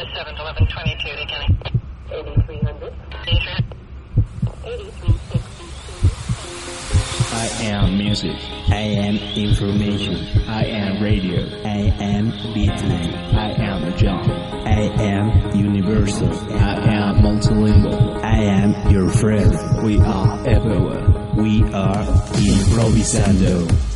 7 to 1122 to Kenny. 8300. 8362. I am music. I am information. I am radio. I am business. I am John. I am universal. I am multilingual. I am your friend. We are everywhere. We are improvisando.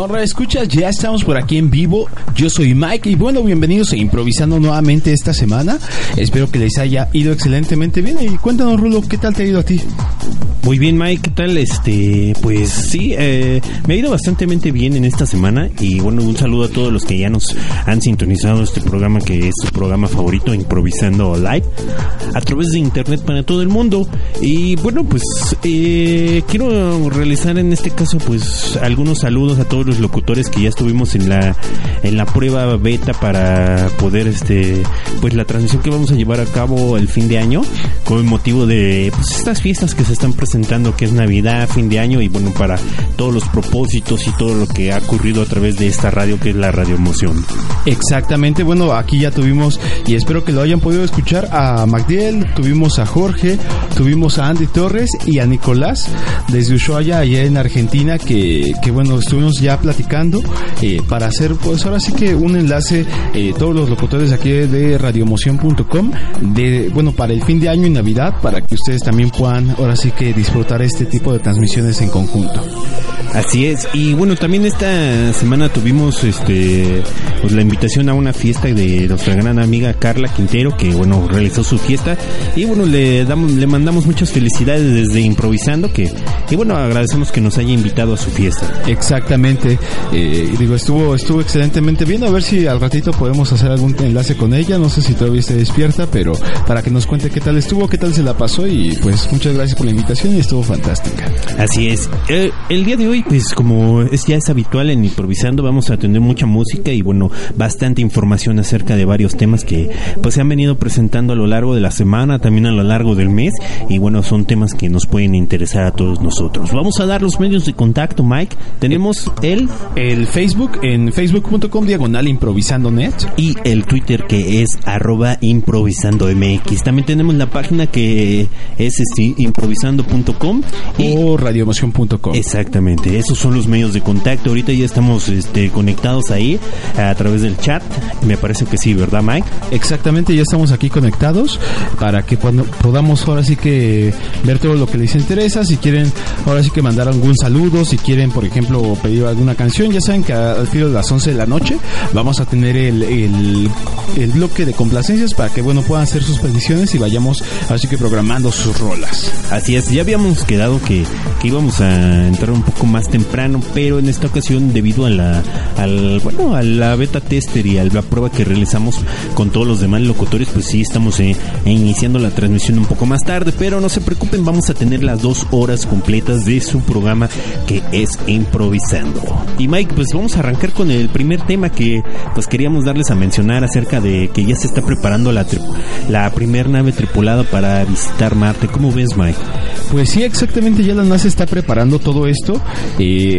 Bueno, escuchas, ya estamos por aquí en vivo. Yo soy Mike y bueno, bienvenidos a Improvisando nuevamente esta semana. Espero que les haya ido excelentemente bien. Y cuéntanos, Rulo, ¿qué tal te ha ido a ti? Muy bien, Mike, ¿qué tal? Este, pues sí, eh, me ha ido bastante bien en esta semana y bueno, un saludo a todos los que ya nos han sintonizado este programa que es su programa favorito, Improvisando Live, a través de internet para todo el mundo. Y bueno, pues eh, quiero realizar en este caso pues algunos saludos a todos los locutores que ya estuvimos en la en la prueba beta para poder este pues la transmisión que vamos a llevar a cabo el fin de año con el motivo de pues estas fiestas que se están presentando que es Navidad, fin de año y bueno, para todos los propósitos y todo lo que ha ocurrido a través de esta radio que es la Radio Emoción. Exactamente, bueno, aquí ya tuvimos y espero que lo hayan podido escuchar a Tuvimos a Jorge, tuvimos a Andy Torres y a Nicolás desde Ushuaia allá en Argentina que, que bueno, estuvimos ya platicando eh, para hacer pues ahora sí que un enlace eh, todos los locutores aquí de radioemoción.com de bueno, para el fin de año y Navidad para que ustedes también puedan ahora sí que disfrutar este tipo de transmisiones en conjunto. Así es, y bueno, también esta semana tuvimos este pues la invitación a una fiesta de nuestra gran amiga Carla Quintero, que bueno, realizó su fiesta y bueno, le damos le mandamos muchas felicidades desde improvisando que y bueno, agradecemos que nos haya invitado a su fiesta. Exactamente. Eh, digo, estuvo estuvo excelentemente bien, a ver si al ratito podemos hacer algún enlace con ella, no sé si todavía esté despierta, pero para que nos cuente qué tal estuvo, qué tal se la pasó y pues muchas gracias por la invitación y estuvo fantástica. Así es. Eh, el día de hoy pues como es ya es habitual en improvisando, vamos a tener mucha música y bueno, bastante información acerca de varios temas que pues se han venido presentando a lo largo de la semana, también a lo largo del mes y bueno, son temas que nos pueden interesar a todos nosotros. Vamos a dar los medios de contacto, Mike. Tenemos el el Facebook en facebook.com diagonal improvisando net y el Twitter que es arroba improvisando mx. También tenemos la página que es este, improvisando.com o radioemoción.com. Exactamente, esos son los medios de contacto. Ahorita ya estamos este, conectados ahí a través del chat. Me parece que sí, ¿verdad, Mike? Exactamente, ya estamos aquí conectados para que cuando podamos ahora sí que ver todo lo que les interesa. Si quieren ahora sí que mandar algún saludo, si quieren, por ejemplo, pedir alguna canción, ya saben que al filo de las 11 de la noche vamos a tener el, el, el bloque de complacencias para que, bueno, puedan hacer sus peticiones y vayamos así que programando sus rolas. Así es, ya habíamos quedado que, que íbamos a entrar un poco más temprano, pero en esta ocasión debido a la al bueno, a la beta tester y a la prueba que realizamos con todos los demás locutores, pues sí estamos eh, iniciando la transmisión un poco más tarde, pero no se preocupen, vamos a tener las dos horas completas de su programa que es improvisando. Y Mike, pues vamos a arrancar con el primer tema que pues queríamos darles a mencionar acerca de que ya se está preparando la la primer nave tripulada para visitar Marte. ¿Cómo ves, Mike? Pues sí, exactamente, ya la NASA está preparando todo esto.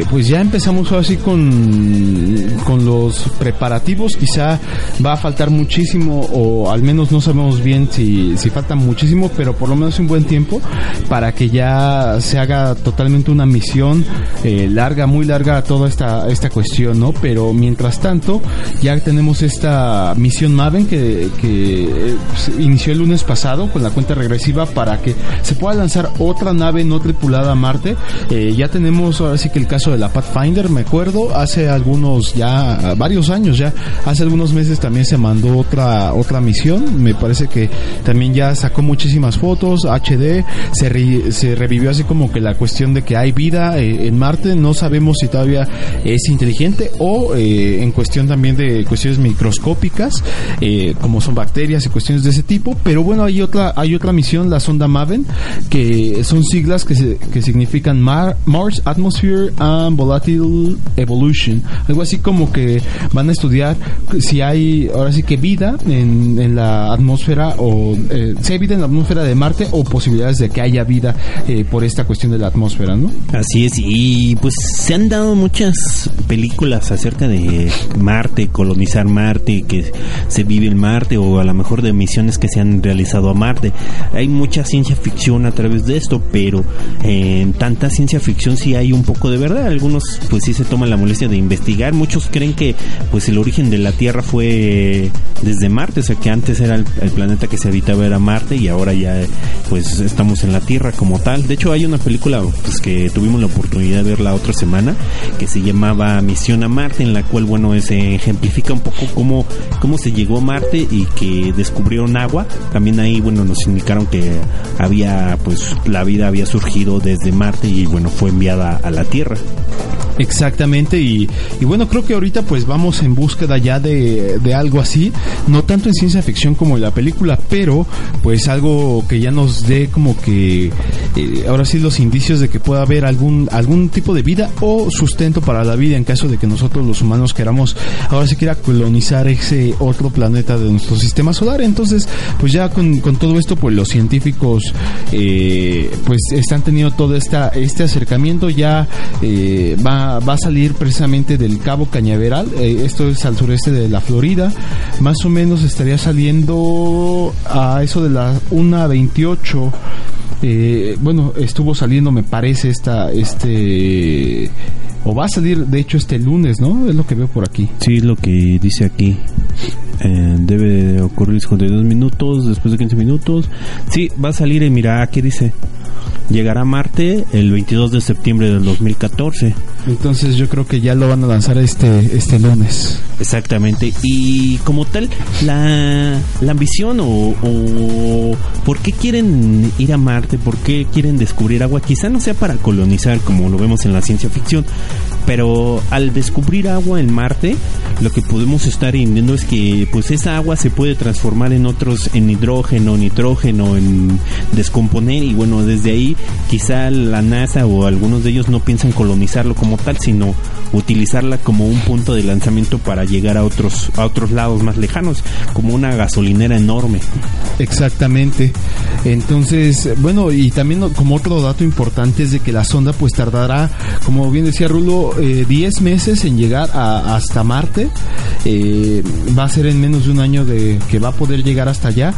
Pues ya empezamos así con, con los preparativos. Quizá va a faltar muchísimo, o al menos no sabemos bien si, si falta muchísimo, pero por lo menos un buen tiempo para que ya se haga totalmente una misión eh, larga, muy larga toda esta, esta cuestión, ¿no? Pero mientras tanto, ya tenemos esta misión Maven que, que eh, inició el lunes pasado con la cuenta regresiva para que se pueda lanzar otra nave no tripulada a Marte. Eh, ya tenemos sí que el caso de la Pathfinder, me acuerdo, hace algunos ya varios años ya, hace algunos meses también se mandó otra otra misión, me parece que también ya sacó muchísimas fotos HD, se, re, se revivió así como que la cuestión de que hay vida eh, en Marte, no sabemos si todavía es inteligente o eh, en cuestión también de cuestiones microscópicas, eh, como son bacterias y cuestiones de ese tipo, pero bueno, hay otra hay otra misión, la sonda Maven, que son siglas que, se, que significan Mar, Mars Atmosphere and Volatile Evolution, algo así como que van a estudiar si hay ahora sí que vida en, en la atmósfera o eh, si hay vida en la atmósfera de Marte o posibilidades de que haya vida eh, por esta cuestión de la atmósfera, ¿no? Así es, y pues se han dado muchas películas acerca de Marte, colonizar Marte, que se vive en Marte o a lo mejor de misiones que se han realizado a Marte. Hay mucha ciencia ficción a través de esto, pero en tanta ciencia ficción sí hay un poco de verdad. Algunos pues sí se toman la molestia de investigar. Muchos creen que pues el origen de la Tierra fue desde Marte, o sea que antes era el, planeta que se habitaba era Marte y ahora ya pues estamos en la Tierra como tal. De hecho hay una película pues que tuvimos la oportunidad de ver la otra semana que se llamaba Misión a Marte en la cual bueno se ejemplifica un poco cómo cómo se llegó a Marte y que descubrieron agua. También ahí bueno nos indicaron que había pues la vida había surgido desde Marte y bueno fue enviada a la Tierra. Exactamente, y, y, bueno, creo que ahorita pues vamos en búsqueda ya de, de, algo así, no tanto en ciencia ficción como en la película, pero pues algo que ya nos dé como que eh, ahora sí los indicios de que pueda haber algún, algún tipo de vida o sustento para la vida en caso de que nosotros los humanos queramos ahora sí quiera colonizar ese otro planeta de nuestro sistema solar. Entonces, pues ya con, con todo esto, pues los científicos eh, pues están teniendo todo esta, este acercamiento, ya eh, va va a salir precisamente del Cabo Cañaveral, eh, esto es al sureste de la Florida, más o menos estaría saliendo a eso de las 1.28. Eh, bueno, estuvo saliendo, me parece, esta, este, o va a salir, de hecho, este lunes, ¿no? Es lo que veo por aquí. Sí, lo que dice aquí. Eh, debe de ocurrir 52 minutos, después de 15 minutos. Sí, va a salir, y mira, aquí dice, llegará a Marte el 22 de septiembre del 2014. Entonces yo creo que ya lo van a lanzar este este lunes. Exactamente. Y como tal, la, la ambición o, o por qué quieren ir a Marte, por qué quieren descubrir agua, quizá no sea para colonizar como lo vemos en la ciencia ficción, pero al descubrir agua en Marte, lo que podemos estar entendiendo es que pues esa agua se puede transformar en otros, en hidrógeno, nitrógeno, en descomponer y bueno, desde ahí quizá la NASA o algunos de ellos no piensan colonizarlo como tal, sino utilizarla como un punto de lanzamiento para llegar a otros, a otros lados más lejanos, como una gasolinera enorme. Exactamente. Entonces, bueno, y también como otro dato importante es de que la sonda pues tardará, como bien decía Rulo, 10 eh, meses en llegar a, hasta Marte. Eh, va a ser en menos de un año de que va a poder llegar hasta allá.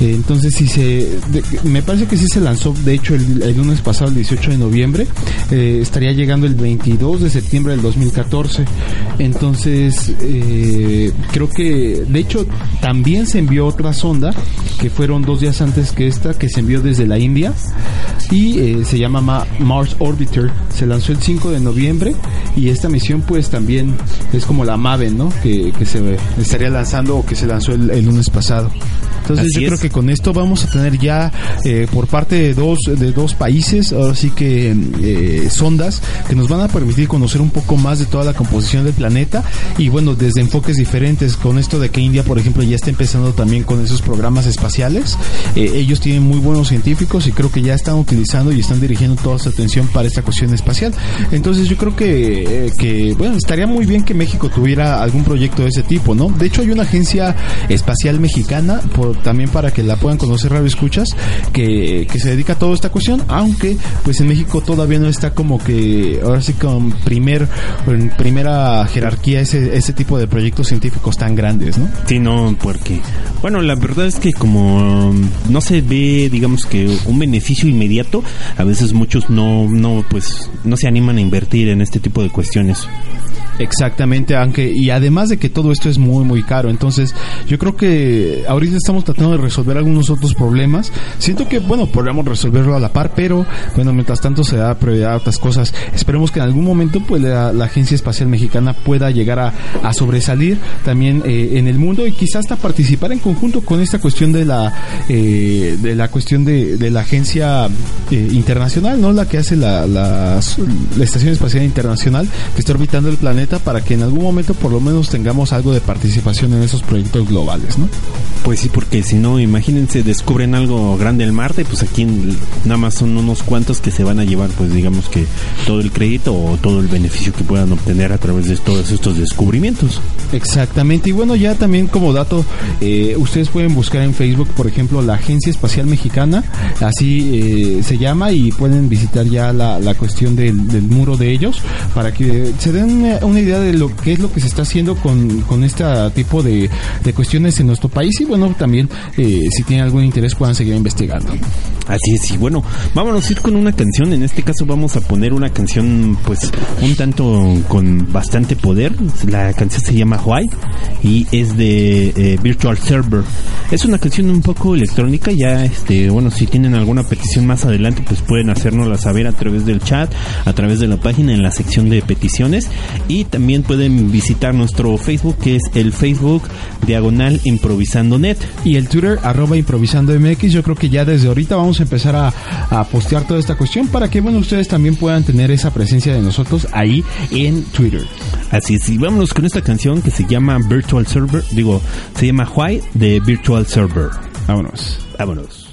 Eh, entonces, si se, me parece que sí se lanzó, de hecho, el, lunes pasado, el 18 de noviembre, eh, estaría llegando el 22 de septiembre del 2014. Entonces, eh, creo que, de hecho, también se envió otra sonda, que fueron dos días antes que esta, que se envió desde la India, y eh, se llama Ma Mars Orbiter. Se lanzó el 5 de noviembre, y esta misión, pues también es como la Maven, ¿no? Que, se estaría lanzando o que se lanzó el lunes pasado. Entonces, Así yo es. creo que con esto vamos a tener ya eh, por parte de dos, de dos países, ahora sí que eh, sondas que nos van a permitir conocer un poco más de toda la composición del planeta y bueno, desde enfoques diferentes, con esto de que India, por ejemplo, ya está empezando también con esos programas espaciales. Eh, ellos tienen muy buenos científicos y creo que ya están utilizando y están dirigiendo toda su atención para esta cuestión espacial. Entonces yo creo que, que bueno, estaría muy bien que México tuviera algún proyecto de ese tipo, ¿no? De hecho hay una agencia espacial mexicana, por, también para que la puedan conocer radio escuchas, que, que se dedica a toda esta cuestión, aunque pues en México todavía no está como que ahora sí con primer primera jerarquía ese ese tipo de proyectos científicos tan grandes, ¿no? Sí, no, porque bueno, la verdad es que como no se ve, digamos que un beneficio inmediato, a veces muchos no no pues no se animan a invertir en este tipo de cuestiones. Exactamente, aunque y además de que todo esto es muy muy caro, entonces yo creo que ahorita estamos tratando de resolver algunos otros problemas. Siento que bueno, podríamos resolverlo a la par, pero bueno, mientras tanto se da prioridad a otras cosas. Esperemos que en algún momento pues la, Agencia Espacial Mexicana pueda llegar a, a sobresalir también eh, en el mundo y quizás hasta participar en conjunto con esta cuestión de la eh, de la cuestión de, de la agencia eh, internacional, ¿no? La que hace la, la Estación Espacial Internacional que está orbitando el planeta para que en algún momento por lo menos tengamos algo de participación en esos proyectos globales, ¿no? Pues sí, porque si no, imagínense, descubren algo grande en Marte, pues aquí nada más son unos cuantos que se van a llevar, pues digamos que todo el crédito o todo el beneficio que puedan obtener a través de todos estos descubrimientos. Exactamente, y bueno, ya también como dato, eh, ustedes pueden buscar en Facebook, por ejemplo, la Agencia Espacial Mexicana, así eh, se llama, y pueden visitar ya la, la cuestión del, del, muro de ellos para que se den una, una idea de lo que es lo que se está haciendo con, con este tipo de, de cuestiones en nuestro país y bueno, también eh, si tienen algún interés puedan seguir investigando. Así es, y bueno, vámonos a ir con una canción. En este caso vamos a poner una canción, pues, un tanto con bastante poder. La canción se llama Why y es de eh, Virtual Server. Es una canción un poco electrónica. Ya, este, bueno, si tienen alguna petición más adelante, pues pueden hacérnosla saber a través del chat, a través de la página en la sección de peticiones. Y también pueden visitar nuestro Facebook, que es el Facebook Diagonal Improvisando Net. Y el Twitter, arroba improvisando MX. Yo creo que ya desde ahorita vamos a empezar a, a postear toda esta cuestión para que, bueno, ustedes también puedan tener esa presencia de nosotros ahí en Twitter. Así es, y vámonos con esta canción que se llama Virtual Server, digo, se llama Why de Virtual Server. Vámonos. Vámonos.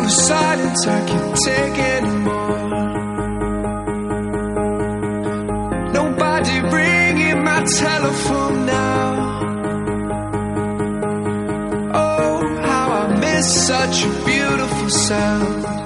The silence I can't take anymore. Nobody ringing my telephone now. Oh, how I miss such a beautiful sound.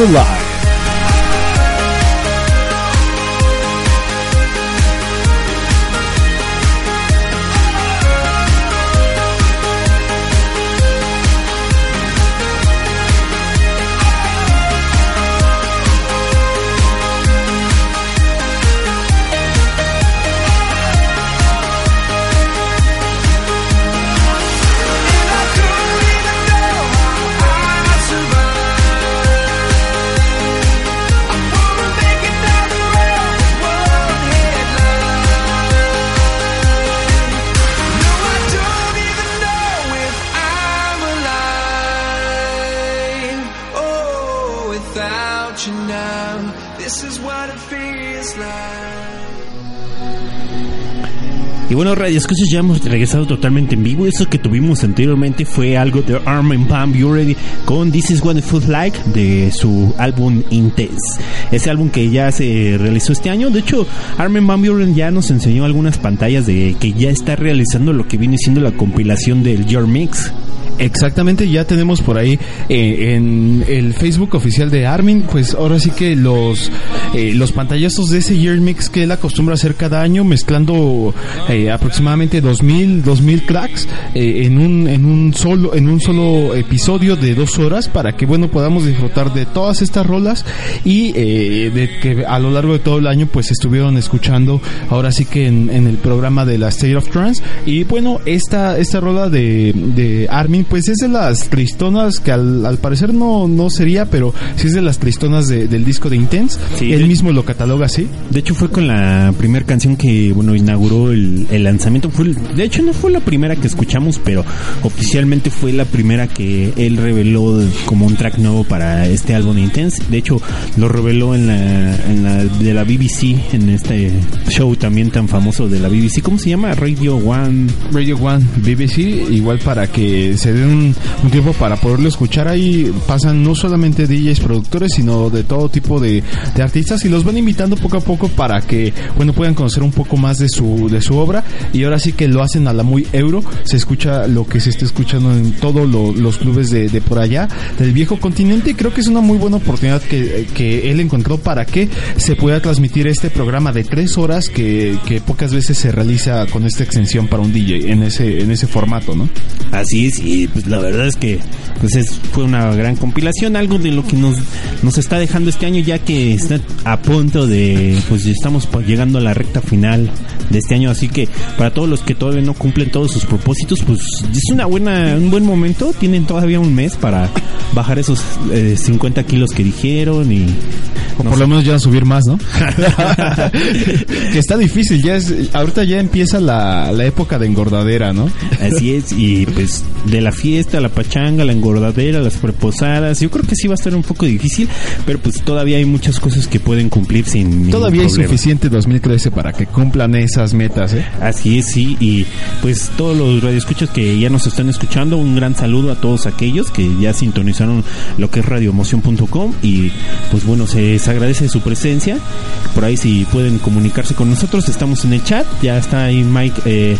Improvisando Live. Radio Escuchas, ya hemos regresado totalmente en vivo. Eso que tuvimos anteriormente fue algo de Arm and Pam You Ready con This Is What It Feels Like de su álbum Intense. Ese álbum que ya se realizó este año. De hecho, Armin Van Buren ya nos enseñó algunas pantallas de que ya está realizando lo que viene siendo la compilación del Your Mix. Exactamente, ya tenemos por ahí eh, en el Facebook oficial de Armin, pues ahora sí que los eh, los pantallazos de ese Year Mix que él acostumbra hacer cada año, mezclando eh, aproximadamente 2000 2000 tracks eh, en un en un solo en un solo episodio de dos horas para que bueno podamos disfrutar de todas estas rolas y de que a lo largo de todo el año pues estuvieron escuchando ahora sí que en, en el programa de la State of Trance. Y bueno esta esta rola de, de Armin pues es de las tristonas que al, al parecer no, no sería, pero sí es de las tristonas de- del disco de Intense. Sí, Él de- mismo lo cataloga así. De hecho fue con la primera canción que bueno inauguró el, el lanzamiento. Fue, el- de hecho no fue la primera que escuchamos, pero oficialmente fue la primera que él reveló como un track nuevo para este álbum de Intense. De hecho lo reveló en la, en la de la BBC en este show también tan famoso de la BBC. ¿Cómo se llama? Radio One. Radio One, BBC, igual para que se un, tiempo para poderlo escuchar. Ahí pasan no solamente DJs, productores, sino de todo tipo de, de artistas y los van invitando poco a poco para que, bueno, puedan conocer un poco más de su, de su obra y ahora sí que lo hacen a la muy euro, se escucha lo que se está escuchando en todos lo- los clubes de, de por allá, del viejo continente y creo que es una muy buena oportunidad que, que él encontró para que se pueda transmitir este programa de tres horas que, que pocas veces se realiza con esta extensión para un DJ en ese, en ese formato, ¿no? Así es, y pues la verdad es que pues es, fue una gran compilación, algo de lo que nos, nos está dejando este año, ya que está a punto de, pues estamos llegando a la recta final de este año, así que para todos los que todavía no cumplen todos sus propósitos, pues es una buena, un buen momento, tienen todavía un mes para bajar esos eh, 50 kilos que dijeron y... O no por sé. lo menos ya subir más, ¿no? que está difícil, ya es, ahorita ya empieza la, la época de engordadera, ¿no? Así es, y pues de la fiesta, la pachanga, la engordadera, las preposadas, yo creo que sí va a estar un poco difícil, pero pues todavía hay muchas cosas que pueden cumplir sin Todavía hay problema. suficiente 2013 para que cumplan esas metas, ¿eh? Así es, sí, y pues todos los radioescuchas que ya nos están escuchando, un gran saludo a todos aquellos que ya sintonizaron lo que es radiomoción.com y pues bueno, se les agradece su presencia. Por ahí si pueden comunicarse con nosotros, estamos en el chat, ya está ahí Mike eh,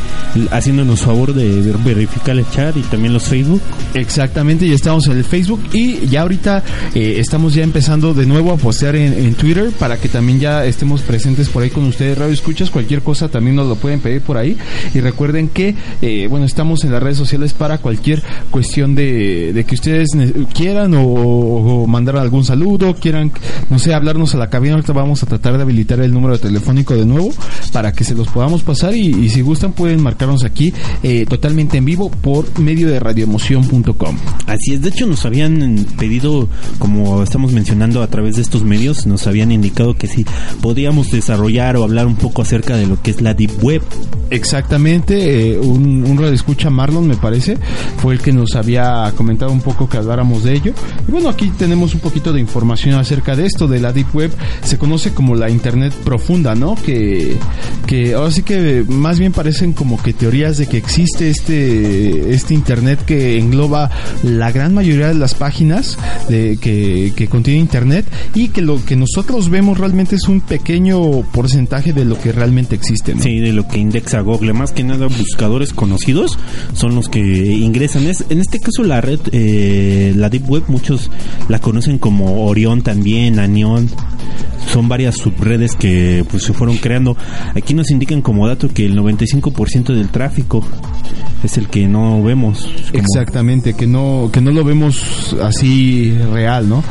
haciéndonos favor de ver- verificar el chat y también los Facebook. Exactamente, ya estamos en el Facebook y ya ahorita eh, estamos ya empezando de nuevo a postear en, Twitter para que también ya estemos presentes por ahí con ustedes, Radio Escuchas, cualquier cosa también nos lo pueden pedir por ahí. Y recuerden que, eh, bueno, estamos en las redes sociales para cualquier cuestión de, que ustedes quieran o, mandar algún saludo, quieran, no sé, hablarnos a la cabina, ahorita vamos a tratar de habilitar el número telefónico de nuevo para que se los podamos pasar y, y si gustan pueden marcarnos aquí eh, totalmente en vivo por medio de radioemoción.com. Así es, de hecho nos habían pedido, como estamos mencionando a través de estos medios, nos habían indicado que si podíamos desarrollar o hablar un poco acerca de lo que es la Deep Web. Exactamente, eh, un, un escucha Marlon me parece, fue el que nos había comentado un poco que habláramos de ello. Y bueno, aquí tenemos un poquito de información acerca de esto, de la Deep Web, se conoce como la Internet profunda, ¿no? Que, que ahora sí que más bien parecen como que teorías de que existe este, este Internet que engloba la gran mayoría de las páginas de, que, que contiene Internet y que lo que nosotros vemos realmente es un pequeño porcentaje de lo que realmente existe, ¿no? Sí, de lo que indexa Google, más que nada buscadores conocidos son los que ingresan. Es, en este caso la red, eh, la Deep Web, muchos la conocen como Orión también, Anion. Son varias subredes que pues se fueron creando. Aquí nos indican como dato que el 95% del tráfico es el que no vemos. Como- Exactamente, que no, que no lo vemos así real, ¿no?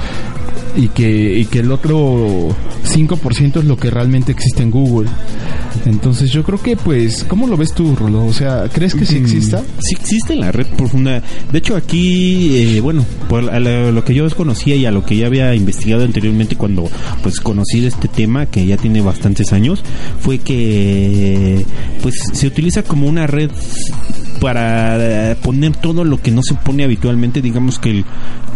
Y que, y que el otro 5% es lo que realmente existe en Google. Entonces yo creo que pues, ¿cómo lo ves tú, Rolo? O sea, ¿crees que sí exista? Sí existe la red profunda. De hecho, aquí, eh, bueno, por a lo, lo que yo desconocía y a lo que ya había investigado anteriormente cuando pues conocí de este tema, que ya tiene bastantes años, fue que pues se utiliza como una red para eh, poner todo lo que no se pone habitualmente, digamos que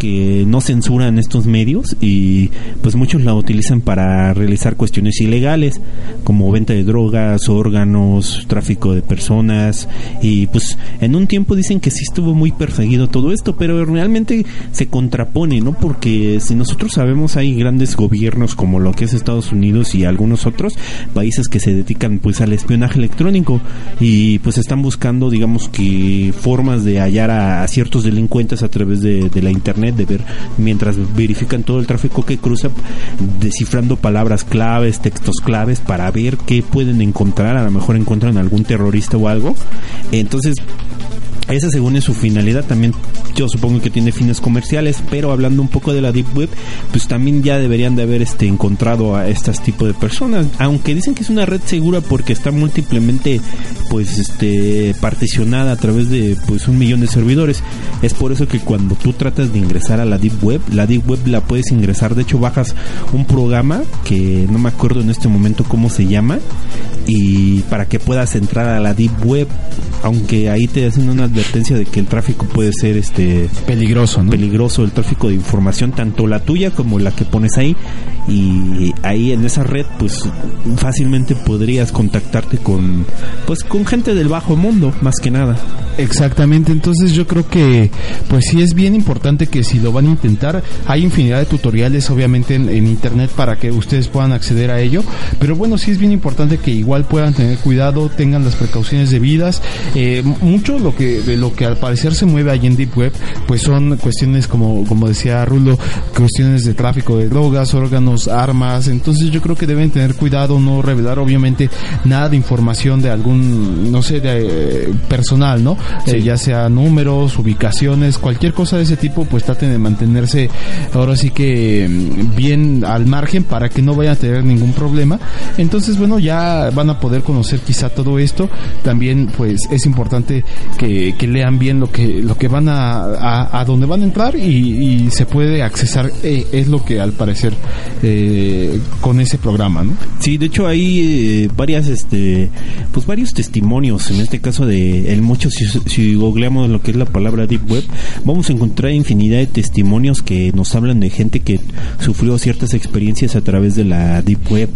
que no censuran estos medios y pues muchos la utilizan para realizar cuestiones ilegales como venta de drogas, órganos, tráfico de personas y pues en un tiempo dicen que sí estuvo muy perseguido todo esto, pero realmente se contrapone, ¿no? Porque si nosotros sabemos hay grandes gobiernos como lo que es Estados Unidos y algunos otros países que se dedican pues al espionaje electrónico y pues están buscando digamos que formas de hallar a, ciertos delincuentes a través de, de la internet, de ver mientras verifican todo el tráfico que cruza, descifrando palabras claves, textos claves para ver qué pueden encontrar, a lo mejor encuentran algún terrorista o algo. Entonces, esa según es su finalidad, también yo supongo que tiene fines comerciales, pero hablando un poco de la Deep Web, pues también ya deberían de haber este encontrado a estas tipo de personas, aunque dicen que es una red segura porque está múltiplemente pues este particionada a través de pues un millón de servidores. Es por eso que cuando tú tratas de ingresar a la Deep Web, la Deep Web la puedes ingresar, de hecho bajas un programa que no me acuerdo en este momento cómo se llama y para que puedas entrar a la Deep Web, aunque ahí te hacen una advertencia de que el tráfico puede ser este Peligroso, ¿no? peligroso el tráfico de información, tanto la tuya como la que pones ahí. Y ahí en esa red pues fácilmente podrías contactarte con pues con gente del bajo mundo más que nada. Exactamente, entonces yo creo que pues sí es bien importante que si lo van a intentar, hay infinidad de tutoriales obviamente en, internet para que ustedes puedan acceder a ello, pero bueno, sí es bien importante que igual puedan tener cuidado, tengan las precauciones debidas. Eh, mucho lo que de lo que al parecer se mueve allí en Deep Web, pues son cuestiones como como decía Rulo, cuestiones de tráfico de drogas, órganos, armas, entonces yo creo que deben tener cuidado, no revelar obviamente nada de información de algún, no sé, de eh, personal, ¿no? Eh, ya sea números, ubicaciones, cualquier cosa de ese tipo, pues traten de mantenerse ahora sí que mm, bien al margen para que no vayan a tener ningún problema. Entonces, bueno, ya van a poder conocer quizá todo esto. También, pues, es importante que, que lean bien lo que lo que van a a, a dónde van a entrar y, y se puede accesar. eh, es lo que al parecer eh, con ese programa, ¿no? Sí, de hecho hay eh, varias, este, pues varios testimonios. En este caso de el mucho, si, si googleamos lo que es la palabra deep web, vamos a encontrar infinidad de testimonios que nos hablan de gente que sufrió ciertas experiencias a través de la deep web,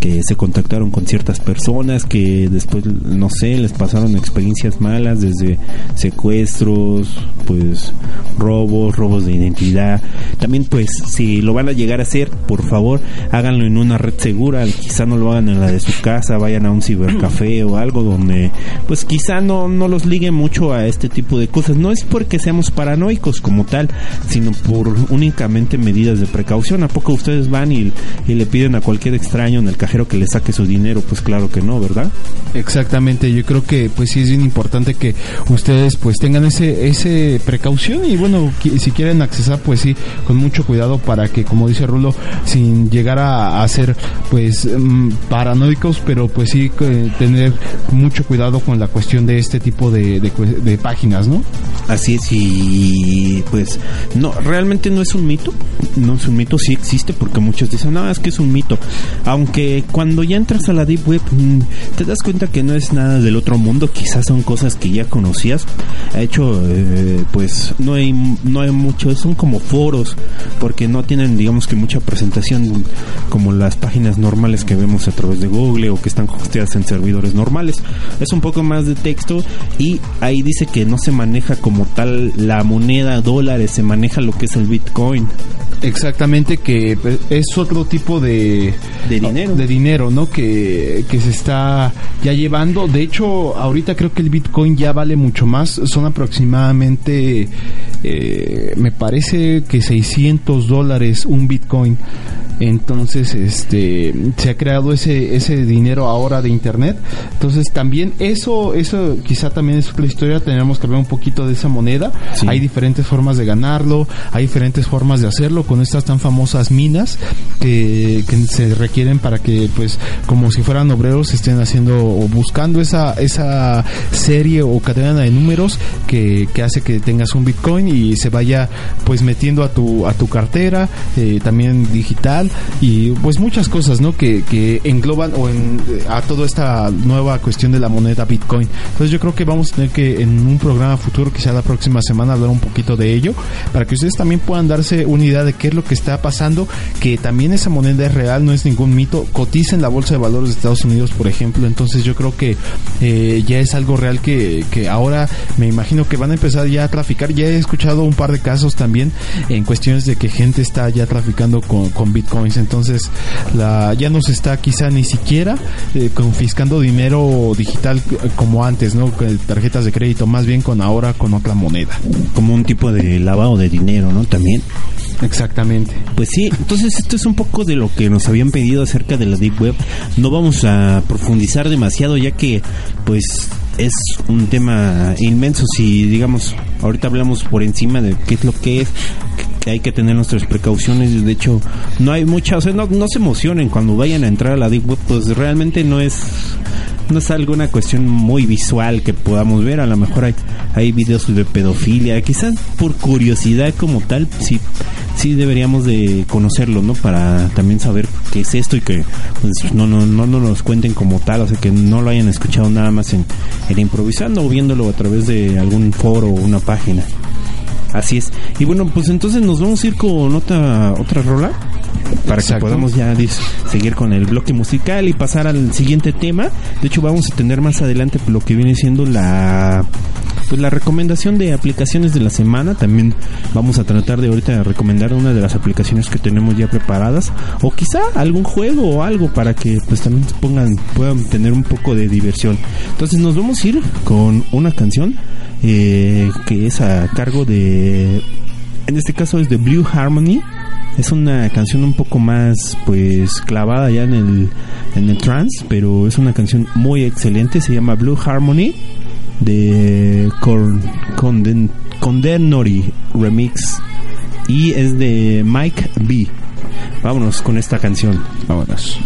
que se contactaron con ciertas personas, que después, no sé, les pasaron experiencias malas desde secuestros, pues robos, robos de identidad. También, pues, si lo van a llegar a hacer, por favor, háganlo en una red segura. Quizá no lo hagan en la de su casa, vayan a un cibercafé o algo donde, pues, quizá no, no los liguen mucho a este tipo de cosas. No es porque seamos paranoicos como tal, sino por únicamente medidas de precaución. ¿A poco ustedes van y, y le piden a cualquier extraño en el cajero que le saque su dinero? Pues claro que no, ¿verdad? Exactamente, yo creo que pues sí es importante que ustedes pues tengan ese ese precaución y bueno, si quieren accesar pues sí, con mucho cuidado para que como dice Rulo, sin llegar a, ser pues mm, paranoicos, pero pues sí tener mucho cuidado con la cuestión de este tipo de, de páginas, ¿no? Así es, y pues no, realmente no es un mito, no es un mito, sí existe porque muchos dicen, no, es que es un mito, aunque cuando ya entras a la Deep Web mm, te das cuenta que no es nada del otro mundo, quizás son cosas que ya conocías, de hecho, eh, pues no hay, no hay mucho, son como foros, porque no tienen digamos que mucha presentación como las páginas normales que vemos a través de Google o que están hosteadas en servidores normales, es un poco más de texto y ahí dice que no se maneja como tal la moneda dólares, se maneja lo que es el Bitcoin. Exactamente, que pues, es otro tipo de, De dinero. de dinero, ¿no? Que, que se está ya llevando. De hecho, ahorita creo que el Bitcoin ya vale mucho más. Son aproximadamente, eh, me parece que 600 dólares un Bitcoin. Entonces, este, se ha creado ese, ese dinero ahora de internet. Entonces, también eso, eso quizá también es otra historia. Tenemos que hablar un poquito de esa moneda. Sí. Hay diferentes formas de ganarlo, hay diferentes formas de hacerlo con estas tan famosas minas que, que se requieren para que, pues, como si fueran obreros, estén haciendo o buscando esa, esa serie o cadena de números que, que hace que tengas un Bitcoin y se vaya, pues, metiendo a tu, a tu cartera, eh, también digital y, pues, muchas cosas, ¿no? Que, que engloban o en, a toda esta nueva cuestión de la moneda Bitcoin. Entonces, yo creo que vamos a tener que en un programa futuro, quizá la próxima semana, hablar un poquito de ello para que ustedes también puedan darse una idea de qué es lo que está pasando, que también esa moneda es real, no es ningún mito, cotiza en la bolsa de valores de Estados Unidos, por ejemplo, entonces yo creo que eh, ya es algo real que, que ahora me imagino que van a empezar ya a traficar, ya he escuchado un par de casos también en cuestiones de que gente está ya traficando con, con bitcoins, entonces la ya no se está quizá ni siquiera eh, confiscando dinero digital eh, como antes, ¿no? Con tarjetas de crédito, más bien con ahora con otra moneda. Como un tipo de lavado de dinero, ¿no? También. Exactamente. Pues sí, entonces esto es un poco de lo que nos habían pedido acerca de la Deep Web. No vamos a profundizar demasiado ya que pues es un tema inmenso si digamos ahorita hablamos por encima de qué es lo que es hay que tener nuestras precauciones de hecho no hay mucha o sea no, no se emocionen cuando vayan a entrar a la Deep Web pues realmente no es no es alguna cuestión muy visual que podamos ver, a lo mejor hay, hay videos de pedofilia, quizás por curiosidad como tal, sí, sí deberíamos de conocerlo, ¿no? Para también saber qué es esto y que pues, no, no, no, no nos cuenten como tal, o sea, que no lo hayan escuchado nada más en, en improvisando o viéndolo a través de algún foro o una página. Así es. Y bueno, pues entonces nos vamos a ir con otra, otra rola. para Exacto. que podamos ya seguir con el bloque musical y pasar al siguiente tema. De hecho, vamos a tener más adelante lo que viene siendo la pues la recomendación de aplicaciones de la semana. También vamos a tratar de ahorita recomendar una de las aplicaciones que tenemos ya preparadas o quizá algún juego o algo para que pues también pongan puedan tener un poco de diversión. Entonces nos vamos a ir con una canción eh, que es a cargo de en este caso es de Blue Harmony. Es una canción un poco más pues clavada ya en el en el trance, pero es una canción muy excelente, se llama Blue Harmony de Con, Conden, Condenory Remix y es de Mike B. Vámonos con esta canción. Vámonos.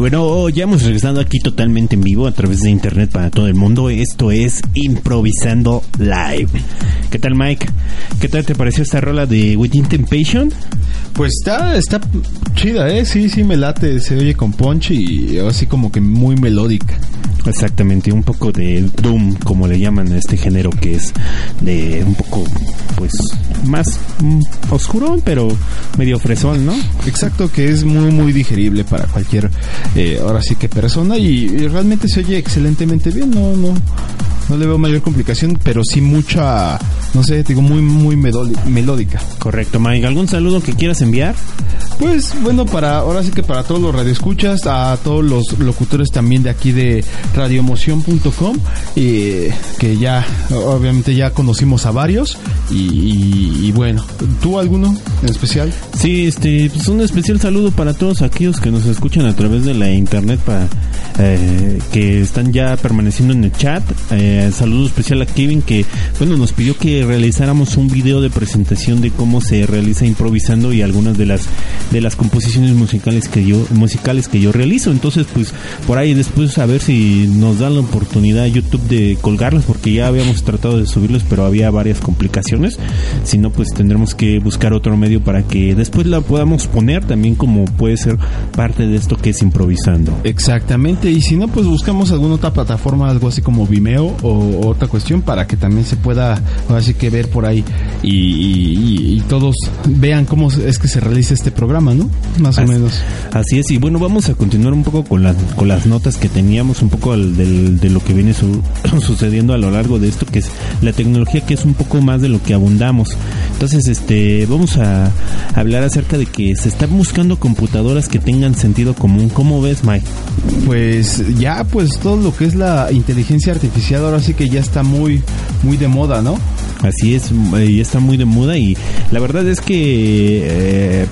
Bueno, ya hemos regresado aquí totalmente en vivo a través de internet para todo el mundo. Esto es Improvisando Live. ¿Qué tal, Mike? ¿Qué tal te pareció esta rola de Within Temptation? Pues está, está chida, ¿eh? Sí, sí, me late, se oye con punch y así como que muy melódica. Exactamente, un poco de Doom, como le llaman a este género que es de un poco, pues, más mm, oscurón, pero medio fresón, ¿no? Exacto, que es muy, muy digerible para cualquier, eh, ahora sí que persona y, y realmente se oye excelentemente bien, no, no, no le veo mayor complicación, pero sí mucha, no sé, digo, muy, muy melódica. Correcto, Mike. ¿Algún saludo que quieras enviar? Pues bueno, para ahora sí que para todos los radioescuchas, a todos los locutores también de aquí de radioemoción.com, eh, que ya obviamente ya conocimos a varios y, bueno, ¿tú alguno en especial? Sí, este, pues un especial saludo para todos aquellos que nos escuchan a través de la internet, para eh, que están ya permaneciendo en el chat. Eh, saludo especial a Kevin que, bueno, nos pidió que realizáramos un video de presentación de cómo se realiza improvisando y algunas de las de las composiciones musicales que yo musicales que yo realizo. Entonces, pues por ahí después a ver si nos da la oportunidad YouTube de colgarlas porque ya habíamos tratado de subirlos, pero había varias complicaciones. Si no, pues tendremos que buscar otro medio para que después la podamos poner también como puede ser parte de esto que es improvisando. Exactamente, y si no, pues buscamos alguna otra plataforma, algo así como Vimeo o otra cuestión para que también se pueda, ahora sí que ver por ahí y, y- y- y todos vean cómo es que se realiza este programa, ¿no? Más o Así- menos. Así es, y bueno, vamos a continuar un poco con las, con las notas que teníamos, un poco al- del- de lo que viene su- sucediendo a lo largo de esto, que es la tecnología, que es un poco más de lo que abundamos. Entonces, este, vamos a hablar acerca de que se están buscando computadoras que tengan sentido común. ¿Cómo ves, Mike? Pues ya, pues todo lo que es la inteligencia artificial ahora sí que ya está muy, muy de moda, ¿no? Así es, eh, ya está muy de moda y la verdad es que eh,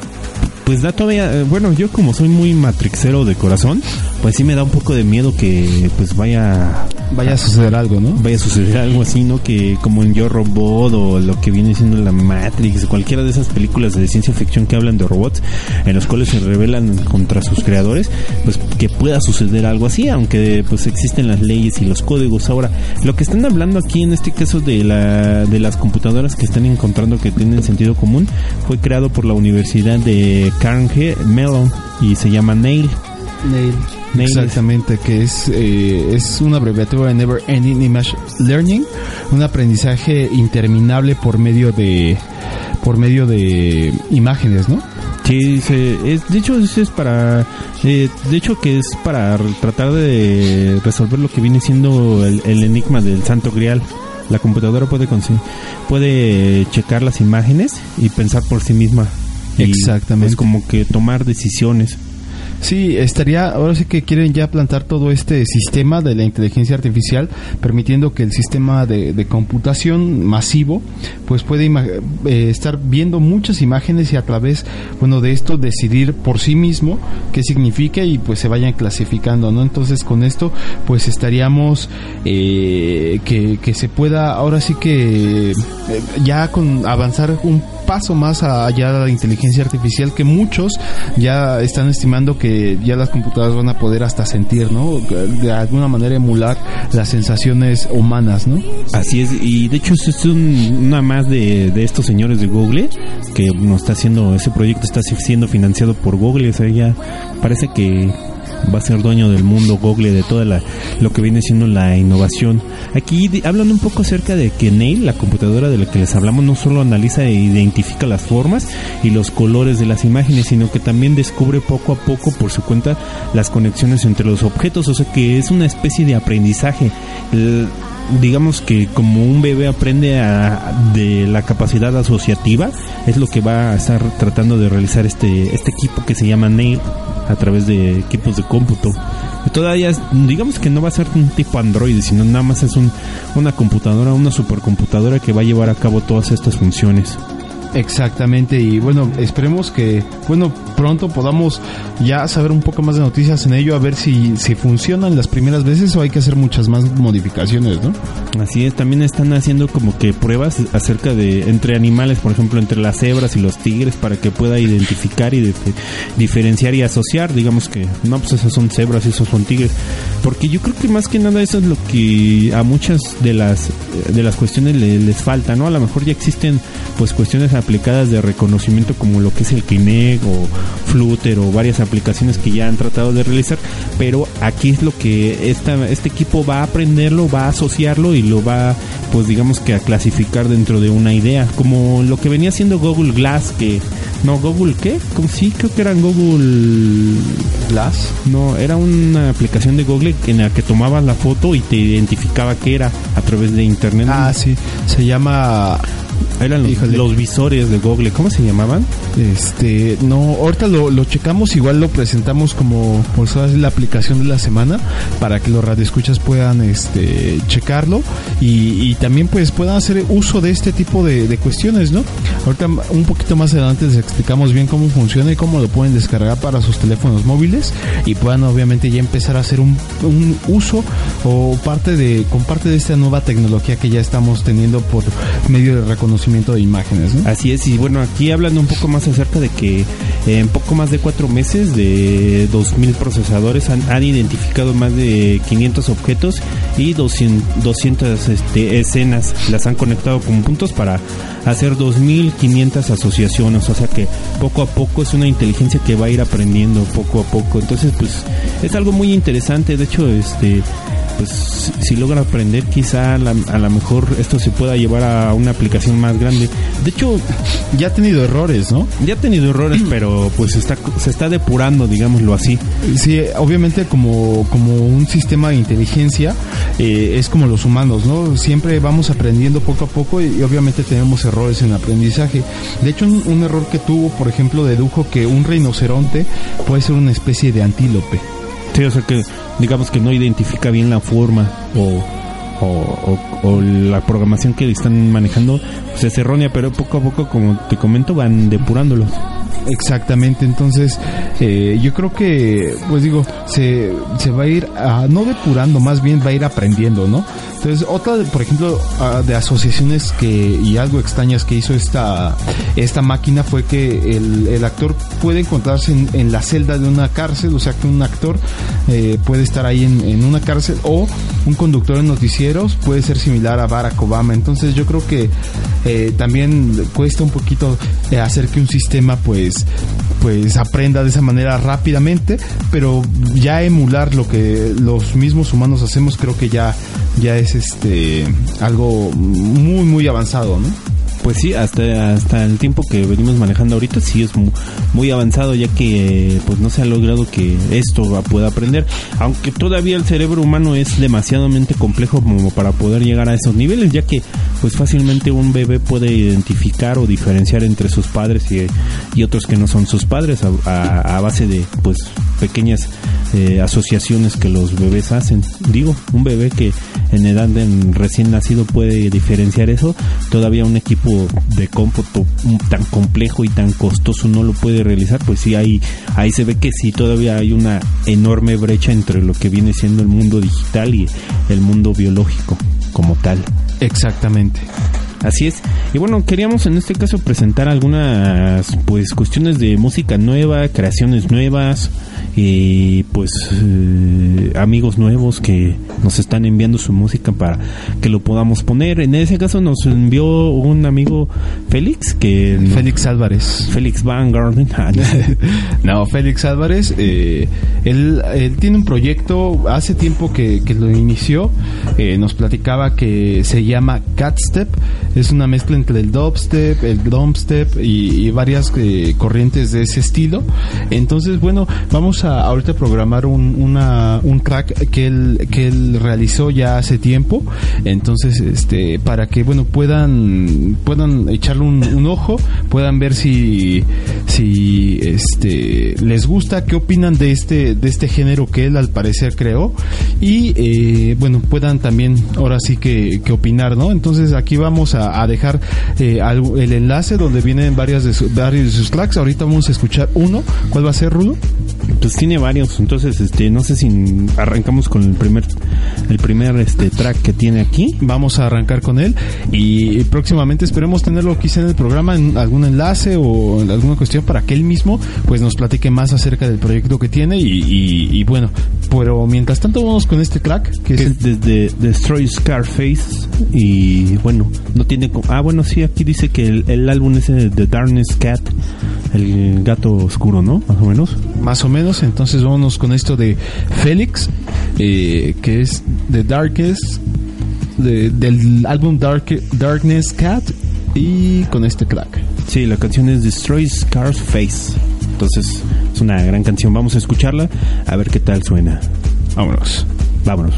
pues da todavía, eh, bueno, yo como soy muy matrixero de corazón, pues sí me da un poco de miedo que pues vaya Vaya a suceder algo, ¿no? vaya a suceder algo así, ¿no? Que como en Yo Robot o lo que viene siendo la Matrix, cualquiera de esas películas de ciencia ficción que hablan de robots, en los cuales se rebelan contra sus creadores, pues que pueda suceder algo así, aunque pues existen las leyes y los códigos. Ahora, lo que están hablando aquí en este caso de la de las computadoras que están encontrando que tienen sentido común, fue creado por la Universidad de Carnegie Mellon y se llama Nail. Nail. Exactamente, que es, eh, es una abreviatura de Never Ending Image Learning, un aprendizaje interminable por medio de por medio de imágenes, ¿no? Sí, se- es, de hecho es para, eh, de hecho que es para tratar de resolver lo que viene siendo el, el enigma del Santo Grial. La computadora puede puede checar las imágenes y pensar por sí misma. Y, Exactamente. Es como que tomar decisiones. Sí, estaría, ahora sí que quieren ya plantar todo este sistema de la inteligencia artificial, permitiendo que el sistema de, de computación masivo, pues puede eh, estar viendo muchas imágenes y a través, bueno, de esto decidir por sí mismo qué significa y pues se vayan clasificando, ¿no? Entonces con esto, pues estaríamos eh, que, que se pueda, ahora sí que eh, ya con avanzar un paso más allá de la inteligencia artificial que muchos ya están estimando que ya las computadoras van a poder hasta sentir, ¿no? De alguna manera emular las sensaciones humanas, ¿no? Así es, y de hecho es un- una más de, de estos señores de Google que nos está haciendo, ese proyecto está siendo financiado por Google, o sea, ya parece que va a ser dueño del mundo Google de toda la, lo que viene siendo la innovación. Aquí hablan un poco acerca de que Nail, la computadora de la que les hablamos, no solo analiza e identifica las formas y los colores de las imágenes, sino que también descubre poco a poco por su cuenta las conexiones entre los objetos, o sea que es una especie de aprendizaje. El- digamos que como un bebé aprende a- de la capacidad asociativa, es lo que va a estar tratando de realizar este, este equipo que se llama Nail a través de equipos de cómputo. Todavía, digamos que no va a ser un tipo Android, sino nada más es un, una computadora, una supercomputadora que va a llevar a cabo todas estas funciones. Exactamente, y bueno, esperemos que, bueno, pronto podamos ya saber un poco más de noticias en ello, a ver si, si funcionan las primeras veces o hay que hacer muchas más modificaciones, ¿no? Así es, también están haciendo como que pruebas acerca de entre animales, por ejemplo, entre las cebras y los tigres para que pueda identificar y dif- diferenciar y asociar, digamos que no, pues esos son cebras y esos son tigres, porque yo creo que más que nada eso es lo que a muchas de las de las cuestiones le- les falta, ¿no? A lo mejor ya existen pues cuestiones aplicadas de reconocimiento como lo que es el Kinect o Flutter o varias aplicaciones que ya han tratado de realizar, pero aquí es lo que esta, este equipo va a aprenderlo, va a asociarlo y lo va, pues digamos que a clasificar dentro de una idea, como lo que venía haciendo Google Glass, que no Google qué, como sí creo que eran Google Glass. no, era una aplicación de Google en la que tomabas la foto y te identificaba qué era a través de internet. Ah, sí, se llama eran los, visores de Google, ¿cómo se llamaban? Este, no, ahorita lo, lo checamos, igual lo presentamos como por eso es la aplicación de la semana para que los radioescuchas puedan este checarlo y, y también pues puedan hacer uso de este tipo de, de cuestiones, ¿no? Ahorita un poquito más adelante les explicamos bien cómo funciona y cómo lo pueden descargar para sus teléfonos móviles y puedan obviamente ya empezar a hacer un, un uso o parte de, con parte de esta nueva tecnología que ya estamos teniendo por medio de reconocimiento de imágenes. Así es, y bueno, aquí hablando un poco más acerca de que en poco más de cuatro meses de 2.000 procesadores han, han identificado más de 500 objetos y 200, 200 este, escenas. Las han conectado con puntos para hacer 2.500 asociaciones, o sea que poco a poco es una inteligencia que va a ir aprendiendo poco a poco, entonces pues es algo muy interesante, de hecho este pues si logra aprender quizá a la, a lo mejor esto se pueda llevar a una aplicación más grande. De hecho, Ya ha tenido errores, ¿no? ya ha tenido errores, pero pues está, se está depurando, digámoslo así. Sí, obviamente como, como un sistema de inteligencia eh, es como los humanos, ¿no? Siempre vamos aprendiendo poco a poco y, y obviamente tenemos errores en el aprendizaje. De hecho, un, un error que tuvo, por ejemplo, dedujo que un rinoceronte puede ser una especie de antílope. Sí, o sea que digamos que no identifica bien la forma o, o, la programación que están manejando pues es errónea, pero poco a poco, como te comento, van depurándolo. Exactamente, entonces eh, yo creo que, pues digo, se, va a ir, ah, no depurando, más bien va a ir aprendiendo, ¿no? Entonces, otra, por ejemplo, de asociaciones que y algo extrañas que hizo esta, esta máquina fue que el, actor puede encontrarse en, en la celda de una cárcel, o sea que un actor eh, puede estar ahí en, en una cárcel o un conductor de noticieros puede ser similar a Barack Obama. Entonces, yo creo que eh, también cuesta un poquito eh, hacer que un sistema pues pues aprenda de esa manera rápidamente pero ya emular lo que los mismos humanos hacemos creo que ya ya es este algo muy muy avanzado no Pues sí, hasta, hasta el tiempo que venimos manejando ahorita sí es mu- muy avanzado ya que eh, pues no se ha logrado que esto pueda aprender, aunque todavía el cerebro humano es demasiadamente complejo como para poder llegar a esos niveles, ya que pues fácilmente un bebé puede identificar o diferenciar entre sus padres y, y otros que no son sus padres a base de pues pequeñas eh, asociaciones que los bebés hacen. Digo, un bebé que en edad de recién nacido puede diferenciar eso, todavía un equipo de cómputo tan complejo y tan costoso no lo puede realizar, pues sí, ahí, ahí se ve que sí, todavía hay una enorme brecha entre lo que viene siendo el mundo digital y el mundo biológico como tal. exactamente Así es. Y bueno, queríamos en este caso presentar algunas pues cuestiones de música nueva, creaciones nuevas y pues eh, amigos nuevos que nos están enviando su música para que lo podamos poner. En ese caso nos envió un amigo Félix que Félix Álvarez Félix Van Garden. Ah, no, Félix Álvarez, eh, él, él tiene un proyecto, hace tiempo que, que lo inició, eh, nos platicaba que se llama Catstep, es una mezcla entre el dubstep, el drumstep y, varias eh, corrientes de ese estilo. Entonces, bueno, vamos a ahorita programar un, un track que él, que él realizó ya hace tiempo, entonces, este, para que, bueno, puedan, puedan echarle un, un ojo, puedan ver si, si este les gusta, qué opinan de este, de este género que él al parecer creó y eh, bueno, puedan también ahora sí que, que opinar, ¿no? Entonces aquí vamos a, a, a dejar eh, algo- el enlace donde vienen varias de su- varios de sus tracks. Ahorita vamos a escuchar uno. ¿Cuál va a ser, Rulo? Pues tiene varios, entonces este no sé si arrancamos con el primer el primer este track que tiene aquí. Vamos a arrancar con él y próximamente esperemos tenerlo quizá en el programa en algún enlace o en alguna cuestión para que él mismo pues nos platique más acerca del proyecto que tiene y, y- y bueno, pero mientras tanto vamos con este track que es que el es desde Destroy Scarface y bueno, no tiene ah bueno sí aquí dice que el, el álbum es The Darkness Cat, el gato oscuro, ¿no? Más o menos. más o menos, entonces vámonos con esto de Félix, eh, que es The Darkest, de- del álbum Dark, Darkness Cat, y con este track. Sí, la canción es Destroy Scarface. Entonces, es una gran canción. Vamos a escucharla a ver qué tal suena. Vámonos. Vámonos.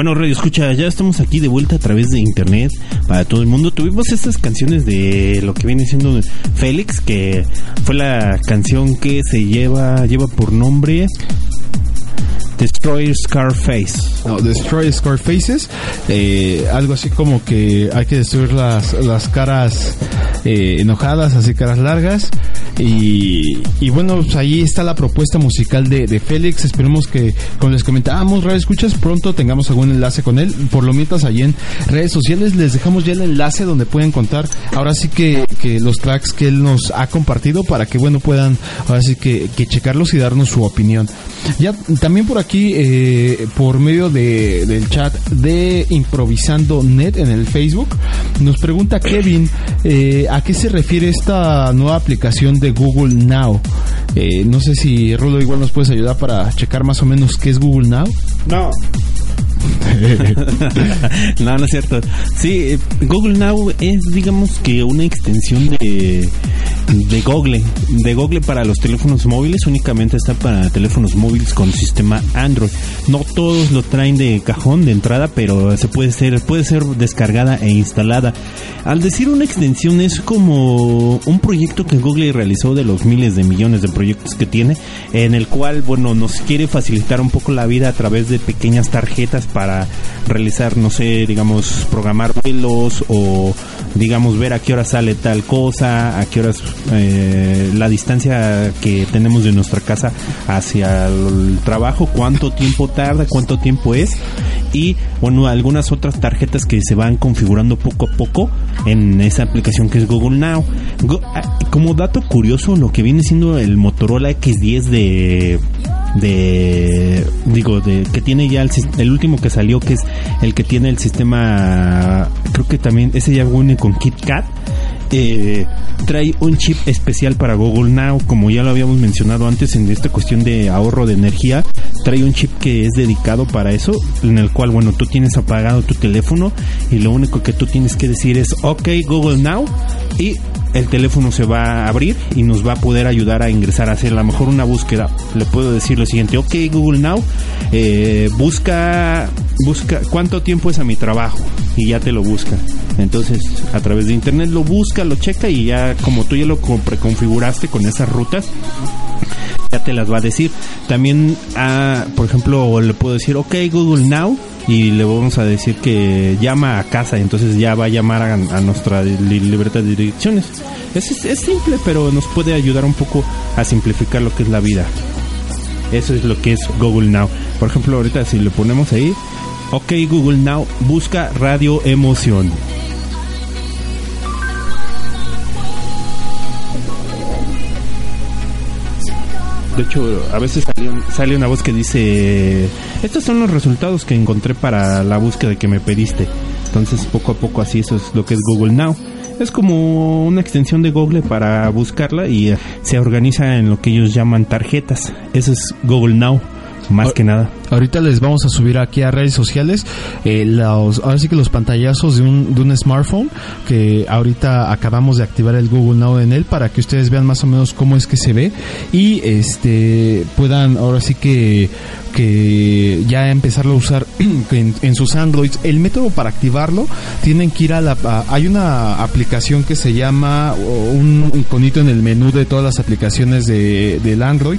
Bueno, Radio Escucha, ya estamos aquí de vuelta a través de internet para todo el mundo. Tuvimos estas canciones de lo que viene siendo Félix, que fue la canción que se lleva, lleva por nombre Destroyer Scarface. No, Destroy Scarfaces, eh, algo así como que hay que destruir las, las caras eh, enojadas, así caras largas. Y, y bueno, pues ahí está la propuesta musical de, de Félix. Esperemos que, como les comentábamos, Radio Escuchas, pronto tengamos algún enlace con él. Por lo mientras, allí en redes sociales les dejamos ya el enlace donde pueden contar ahora sí que, que los tracks que él nos ha compartido para que, bueno, puedan ahora que checarlos y darnos su opinión. Ya también por aquí, eh, por medio de, del chat de Improvisando Net en el Facebook, nos pregunta Kevin eh, a qué se refiere esta nueva aplicación de Google Now. Eh, no sé si Rulo igual nos puedes ayudar para checar más o menos qué es Google Now. No. no, no es cierto. Sí, eh, Google Now es, digamos que una extensión de, de Google. De Google para los teléfonos móviles. Únicamente está para teléfonos móviles con sistema Android. No todos lo traen de cajón de entrada, pero se puede ser, puede ser descargada e instalada. Al decir una extensión es como un proyecto que Google realizó de los miles de millones de proyectos que tiene, en el cual, bueno, nos quiere facilitar un poco la vida a través de pequeñas tarjetas para realizar, no sé, digamos, programar vuelos o, digamos, ver a qué hora sale tal cosa, a qué horas eh, la distancia que tenemos de nuestra casa hacia el trabajo, cuánto tiempo tarda, cuánto tiempo es y, bueno, algunas otras tarjetas que se van configurando poco a poco en esa aplicación que es Google Now. Ah, como dato curioso, lo que viene siendo el Motorola X10 de de digo de que tiene ya el, el último que salió que es el que tiene el sistema creo que también ese ya viene con KitKat eh, trae un chip especial para Google Now, como ya lo habíamos mencionado antes en esta cuestión de ahorro de energía, trae un chip que es dedicado para eso, en el cual, bueno, tú tienes apagado tu teléfono y lo único que tú tienes que decir es, ok, Google Now, y el teléfono se va a abrir y nos va a poder ayudar a ingresar a hacer a lo mejor una búsqueda. Le puedo decir lo siguiente, ok, Google Now, eh, busca, busca, ¿cuánto tiempo es a mi trabajo? Y ya te lo busca. Entonces, a través de internet lo busca, lo checa y ya como tú ya lo co- preconfiguraste con esas rutas, ya te las va a decir. También, ah, por ejemplo, le puedo decir, ok, Google Now, y le vamos a decir que llama a casa, entonces ya va a llamar a, nuestra li- libreta de direcciones. Es, es- es simple, pero nos puede ayudar un poco a simplificar lo que es la vida. Eso es lo que es Google Now. Por ejemplo, ahorita si le ponemos ahí, ok Google Now, busca Radio Emoción. De hecho, a veces sale, sale una voz que dice, estos son los resultados que encontré para la búsqueda que me pediste. Entonces, poco a poco así eso es lo que es Google Now. Es como una extensión de Google para buscarla y eh, se organiza en lo que ellos llaman tarjetas. Eso es Google Now, más que nada. Ahorita les vamos a subir aquí a redes sociales eh, los, ahora sí que los pantallazos de un, de un smartphone que ahorita acabamos de activar el Google Now en él para que ustedes vean más o menos cómo es que se ve y este puedan ahora sí que que ya empezarlo a usar en, en sus Androids. El método para activarlo tienen que ir a la hay una aplicación que se llama un iconito en el menú de todas las aplicaciones de, del Android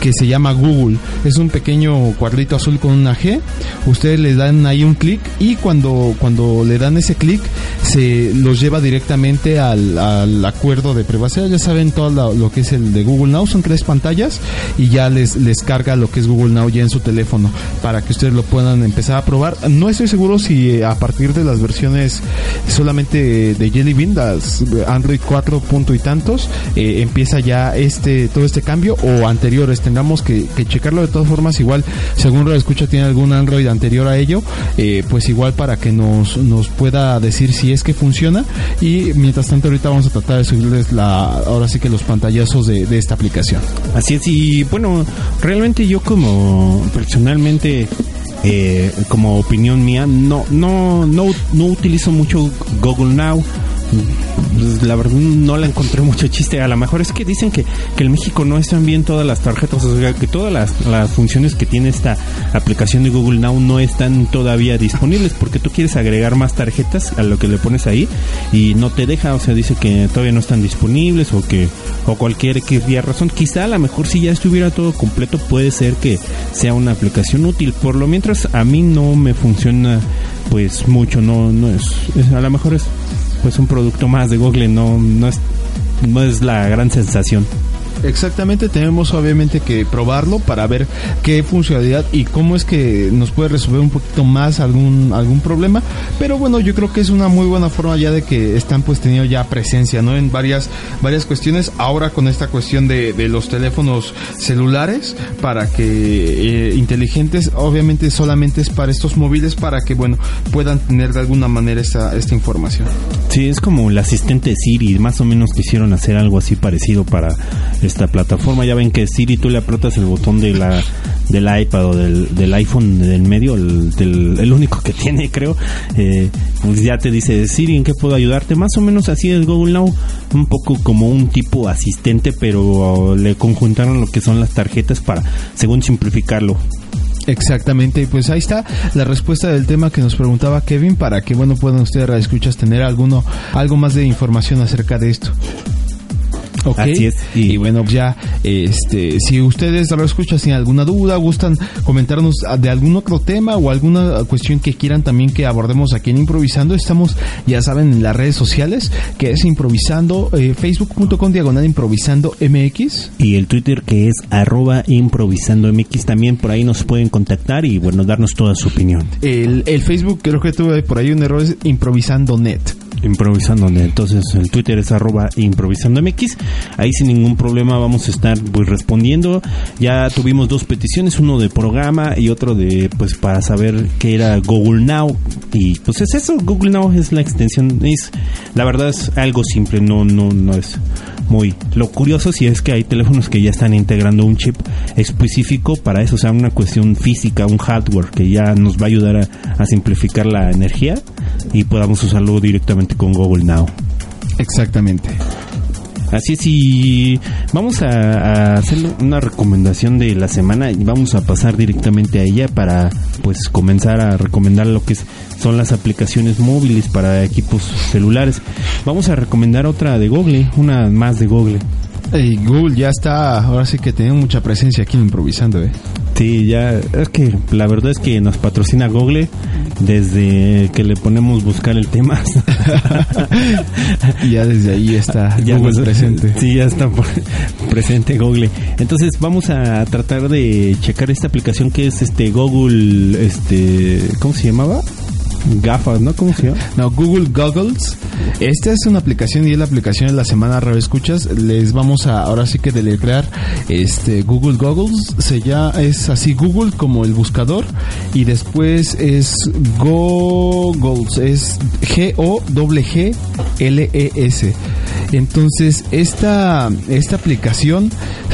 que se llama Google. Es un pequeño cuadrito azul con una G. Ustedes le dan ahí un clic y cuando, cuando le dan ese clic se los lleva directamente al, acuerdo de privacidad. Ya saben todo lo, que es el de Google Now. Son tres pantallas y ya les, les carga lo que es Google Now ya en su teléfono para que ustedes lo puedan empezar a probar. No estoy seguro si eh, a partir de las versiones solamente de Jelly Bean, las Android 4 punto y tantos, eh, empieza ya este todo este cambio o anteriores. Tengamos que checarlo de todas formas. Igual, según escucha, tiene algún Android anterior a ello, eh, pues igual para que nos, nos pueda decir si es que funciona. Y mientras tanto, ahorita vamos a tratar de subirles la, ahora sí que los pantallazos de, de esta aplicación. Así es, y bueno, realmente yo como personalmente, eh, como opinión mía, no, no, no, no utilizo mucho Google Now. La verdad no la encontré mucho chiste. A lo mejor es que dicen que, que en México no están bien todas las tarjetas, o sea, que todas las, las funciones que tiene esta aplicación de Google Now no están todavía disponibles porque tú quieres agregar más tarjetas a lo que le pones ahí y no te deja, o sea, dice que todavía no están disponibles o que o cualquier X día razón. Quizá a lo mejor si ya estuviera todo completo puede ser que sea una aplicación útil. Por lo mientras a mí no me funciona pues mucho, no no es, es- a lo mejor es pues un producto más de Google, no no es no es la gran sensación. Exactamente, tenemos obviamente que probarlo para ver qué funcionalidad y cómo es que nos puede resolver un poquito más algún algún problema. Pero bueno, yo creo que es una muy buena forma ya de que están pues teniendo ya presencia, ¿no? En varias varias cuestiones. Ahora con esta cuestión de, de los teléfonos celulares para que eh, inteligentes, obviamente solamente es para estos móviles para que bueno puedan tener de alguna manera esta esta información. Sí, es como el asistente Siri, más o menos quisieron hacer algo así parecido para esta plataforma. Ya ven que Siri tú le aprietas el botón de la del iPad o del, del iPhone del medio, el, el único que tiene creo, eh, pues ya te dice Siri, ¿en qué puedo ayudarte? Más o menos así es Google Now, un poco como un tipo asistente, pero le conjuntaron lo que son las tarjetas para, según simplificarlo. Exactamente, y pues ahí está la respuesta del tema que nos preguntaba Kevin para que bueno puedan ustedes escuchas tener alguno algo más de información acerca de esto. Ok. Así es, Y, y- bueno, ya, este, si ustedes lo escuchan sin alguna duda, gustan comentarnos de algún otro tema o alguna cuestión que quieran también que abordemos aquí en Improvisando, estamos, ya saben, en las redes sociales, que es improvisando, eh, facebook.com diagonal improvisando MX. Y el Twitter que es arroba improvisando MX también por ahí nos pueden contactar y bueno, darnos toda su opinión. El, el Facebook, creo que tuve por ahí un error, es improvisando net. Improvisando, entonces el Twitter es arroba improvisando MX. Ahí sin ningún problema vamos a estar pues respondiendo. Ya tuvimos dos peticiones, uno de programa y otro de pues para saber qué era Google Now. Y pues es eso, Google Now es la extensión, es la verdad es algo simple, no, no, no es muy. Lo curioso si es que hay teléfonos que ya están integrando un chip específico para eso, o sea, una cuestión física, un hardware que ya nos va a ayudar a simplificar la energía y podamos usarlo directamente con Google Now. Exactamente. Así es, y vamos a, a hacer una recomendación de la semana y vamos a pasar directamente a ella para pues comenzar a recomendar lo que es- son las aplicaciones móviles para equipos celulares. Vamos a recomendar otra de Google, una más de Google. Google ya está, ahora sí que tiene mucha presencia aquí Improvisando, ¿eh? Sí, ya, es que la verdad es que nos patrocina Google desde que le ponemos buscar el tema. Y ya desde ahí está Ya Google nos- presente. Sí, ya está presente Google. Entonces vamos a tratar de checar esta aplicación que es este Google, este, ¿cómo se llamaba? Gafas, ¿no? ¿Cómo se llama? No, Google Goggles. Esta es una aplicación y es la aplicación de la semana Escuchas. Les vamos a ahora sí que deletrear este Google Goggles. Se llama es así Google como el buscador y después es Goggles es G O G L E S. Entonces, esta esta aplicación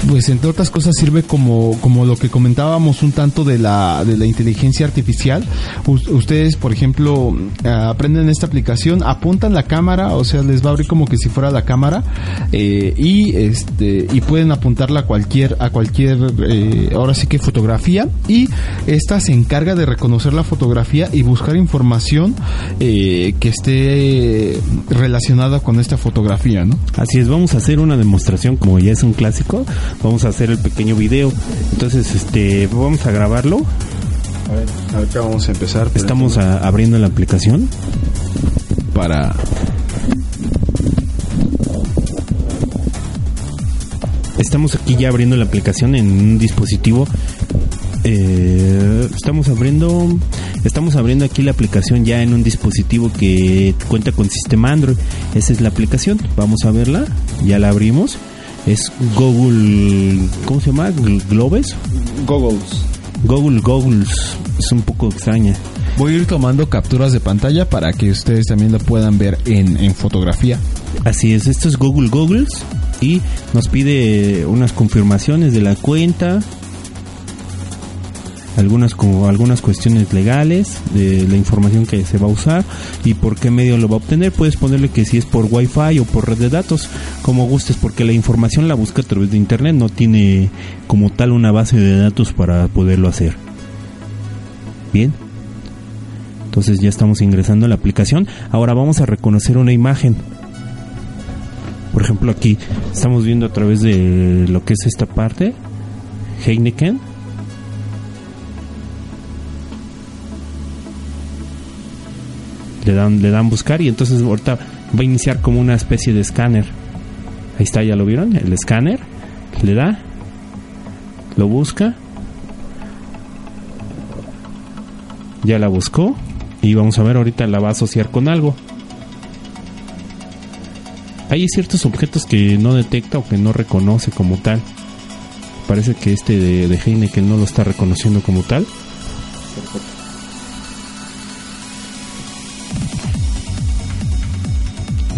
pues entre otras cosas sirve como como lo que comentábamos un tanto de la de la inteligencia artificial. Ustedes, por ejemplo, eh, aprenden esta aplicación, apuntan la cámara, o sea, les va a abrir como que si fuera la cámara eh, y este y pueden apuntarla a cualquier a cualquier eh, ahora sí que fotografía y esta se encarga de reconocer la fotografía y buscar información eh, que esté relacionada con esta fotografía, ¿no? Así es, vamos a hacer una demostración como ya es un clásico. Vamos a hacer el pequeño video. Entonces, este, vamos a grabarlo. A ver, acá vamos a empezar. Estamos a- abriendo la aplicación. para Estamos aquí ya abriendo la aplicación en un dispositivo. Eh, estamos abriendo, estamos abriendo aquí la aplicación ya en un dispositivo que cuenta con sistema Android. Esa es la aplicación. Vamos a verla. Ya la abrimos. Es Google, ¿cómo se llama? Gl- Globes. Goggles. Google Goggles. Es un poco extraña. Voy a ir tomando capturas de pantalla para que ustedes también lo puedan ver en, en fotografía. Así es, esto es Google Goggles y nos pide unas confirmaciones de la cuenta. Algunas como algunas cuestiones legales de la información que se va a usar y por qué medio lo va a obtener. Puedes ponerle que si es por Wi-Fi o por red de datos, como gustes, porque la información la busca a través de internet, no tiene como tal una base de datos para poderlo hacer. Bien. Entonces ya estamos ingresando a la aplicación. Ahora vamos a reconocer una imagen. Por ejemplo, aquí estamos viendo a través de lo que es esta parte, Heineken. Le dan, le dan buscar y entonces ahorita va a iniciar como una especie de escáner. Ahí está, ya lo vieron, el escáner. Le da, lo busca. Ya la buscó y vamos a ver ahorita la va a asociar con algo. Hay ciertos objetos que no detecta o que no reconoce como tal. Parece que este de, de Heineken no lo está reconociendo como tal.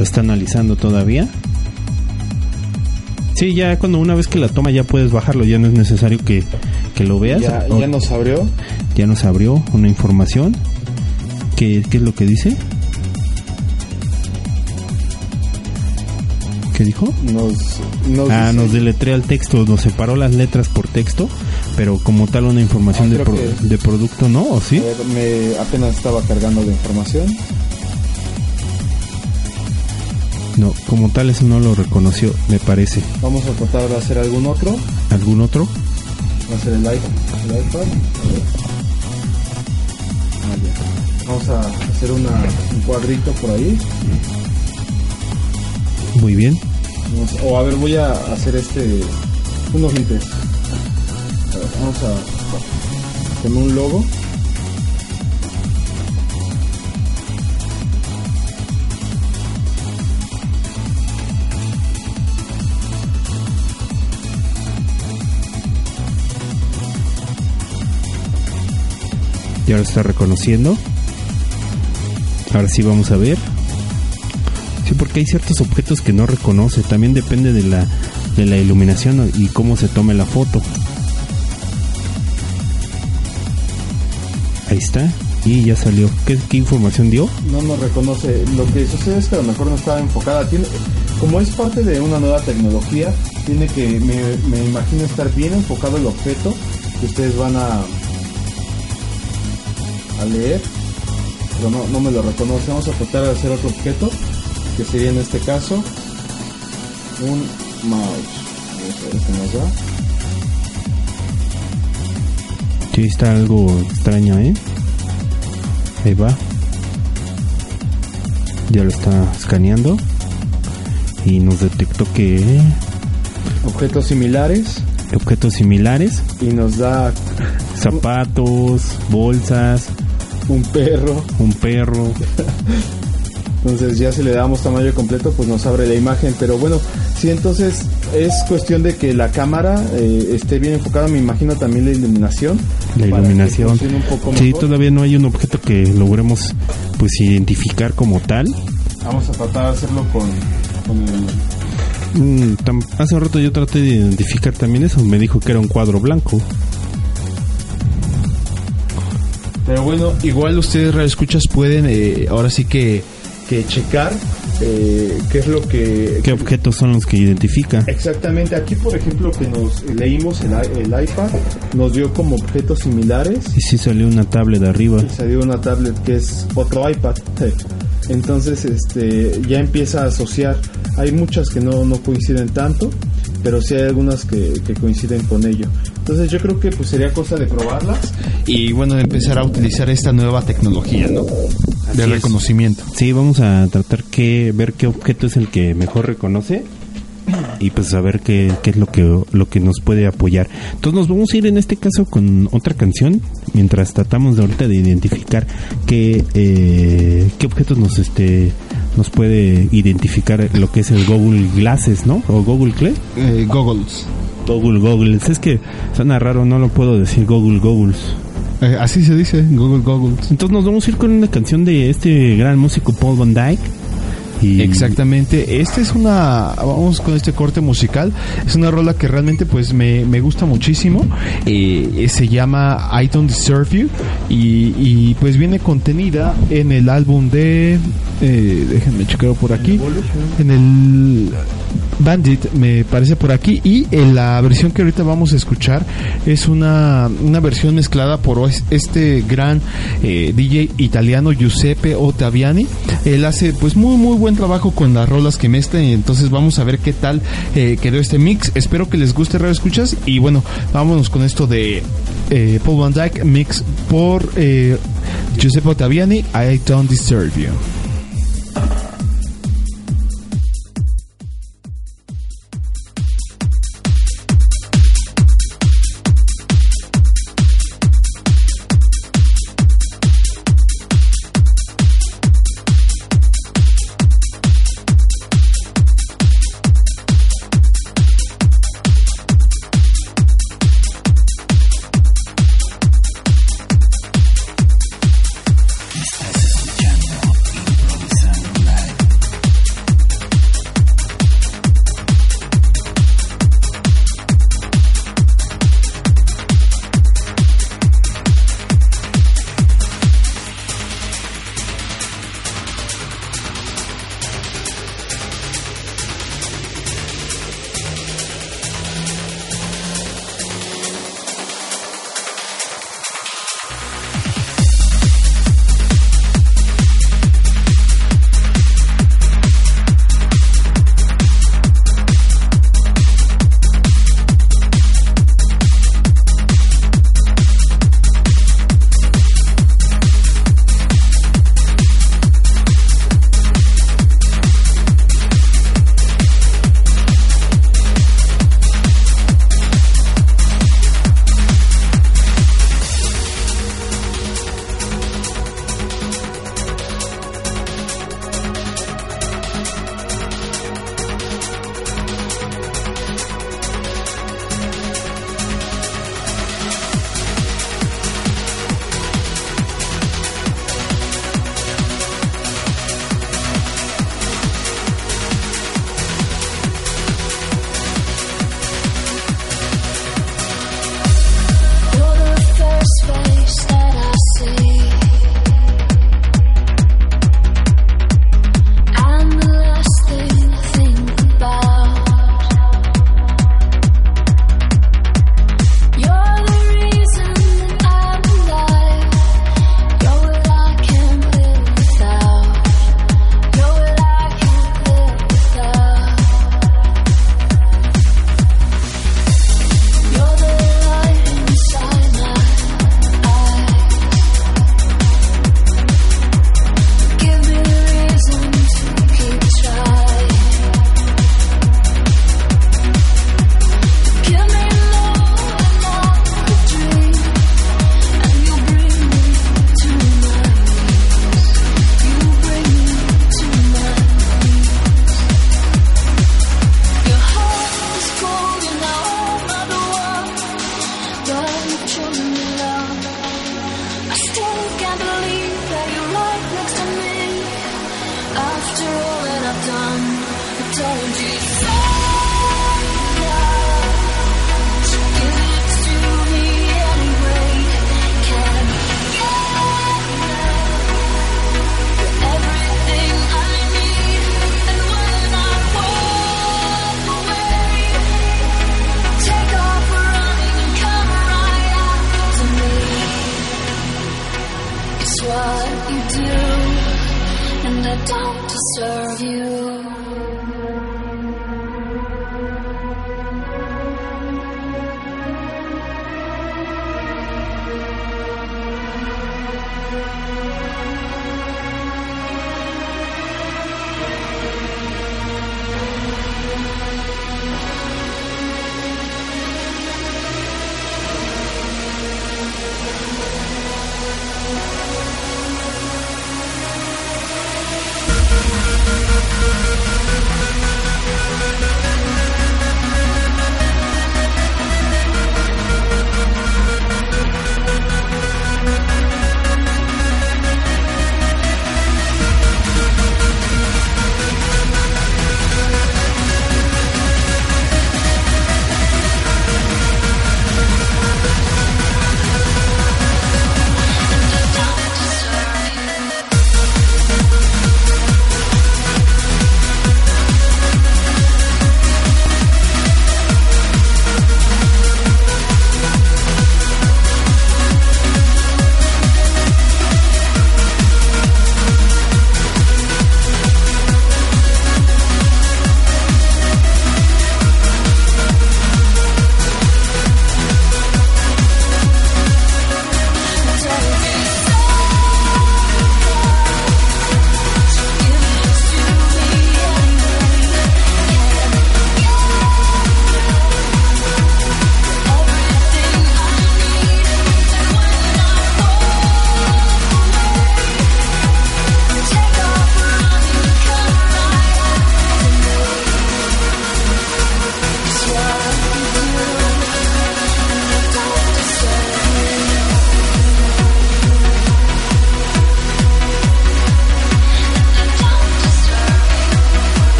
Lo está analizando todavía. Sí, ya cuando una vez que la toma ya puedes bajarlo, ya no es necesario que, que lo veas. Ya, nos abrió. ya nos abrió una información. ¿Qué, qué es lo que dice? ¿Qué dijo? Nos, nos Ah, dice- nos deletrea el texto, nos separó las letras por texto, pero como tal una información Ah, de, pro- de producto, ¿no? ¿O sí? Ver, me apenas estaba cargando la información. No, como tal eso no lo reconoció, me parece. Vamos a tratar de hacer algún otro. ¿Algún otro? Va a ser el iPad. El iPad. Ah. Vamos a hacer una, un cuadrito por ahí. Muy bien. O a ver, voy a hacer este. Unos lentes. A ver, vamos a. Con un logo. Ya lo está reconociendo. Ahora sí vamos a ver. Sí, porque hay ciertos objetos que no reconoce. También depende de la, de la iluminación y cómo se tome la foto. Ahí está. Y ya salió. ¿Qué, información dio? no nos reconoce. Lo que sucede es que a lo mejor no estaba enfocada. Tiene, como es parte de una nueva tecnología, tiene que, me, me imagino, estar bien enfocado el objeto que ustedes van a, a leer. Pero no, no me lo reconoce. Vamos a tratar de hacer otro objeto, que sería en este caso un mouse. Vamos a ver qué nos da. Sí, está algo extraño, ¿eh? Ahí va. Ya lo está escaneando. Y nos detectó que Objetos similares objetos similares, y nos da zapatos, bolsas, un perro. un perro. Entonces ya si le damos tamaño completo, pues nos abre la imagen. Pero bueno, sí, entonces es cuestión de que la cámara eh, esté bien enfocada. Me imagino también la iluminación. La iluminación. un poco Sí, todavía no hay un objeto que logremos pues identificar como tal. Vamos a tratar de hacerlo con, con el... Mm, hace rato yo traté de identificar también eso, me dijo que era un cuadro blanco. Pero bueno, igual ustedes escuchas pueden eh, ahora sí que, que checar eh, qué es lo que... ¿Qué objetos son los que identifica? Exactamente, aquí por ejemplo que nos leímos el, el iPad, nos dio como objetos similares Y sí salió una tablet arriba. y salió una tablet que es otro iPad. Entonces, este, ya empieza a asociar. Hay muchas que no, no coinciden tanto, pero sí hay algunas que, que coinciden con ello. Entonces, yo creo que pues sería cosa de probarlas y bueno, empezar a utilizar esta nueva tecnología, ¿no? De es. reconocimiento. Sí, vamos a tratar que ver qué objeto es el que mejor reconoce y pues a ver qué, qué es lo que lo que nos puede apoyar. Entonces nos vamos a ir en este caso con otra canción mientras tratamos de ahorita de identificar qué eh, qué objetos nos este nos puede identificar lo que es el Google Glasses, ¿no? O Google ¿qué? Eh, goggles. Google Goggles. Es que suena raro, no lo puedo decir Google Goggles. Eh, así se dice, Google Goggles. Entonces nos vamos a ir con una canción de este gran músico Paul Van Dyke Exactamente, esta es una, vamos con este corte musical, es una rola que realmente pues me, me gusta muchísimo, Eh, se llama I Don't Deserve You. Y, y, pues viene contenida en el álbum de, eh, déjenme checarlo por aquí, en el Bandit me parece por aquí. Y en la versión que ahorita vamos a escuchar es una, una versión mezclada por es- este gran eh, DJ italiano Giuseppe Ottaviani él hace pues muy muy buen trabajo con las rolas que mezcla y entonces vamos a ver qué tal eh, quedó este mix. Espero que les guste Radio Escuchas. Y bueno vámonos con esto de eh, Paul Van Dyke mix por eh, Giuseppe Ottaviani I Don't Disturb You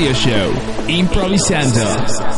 radio show, Improvisando.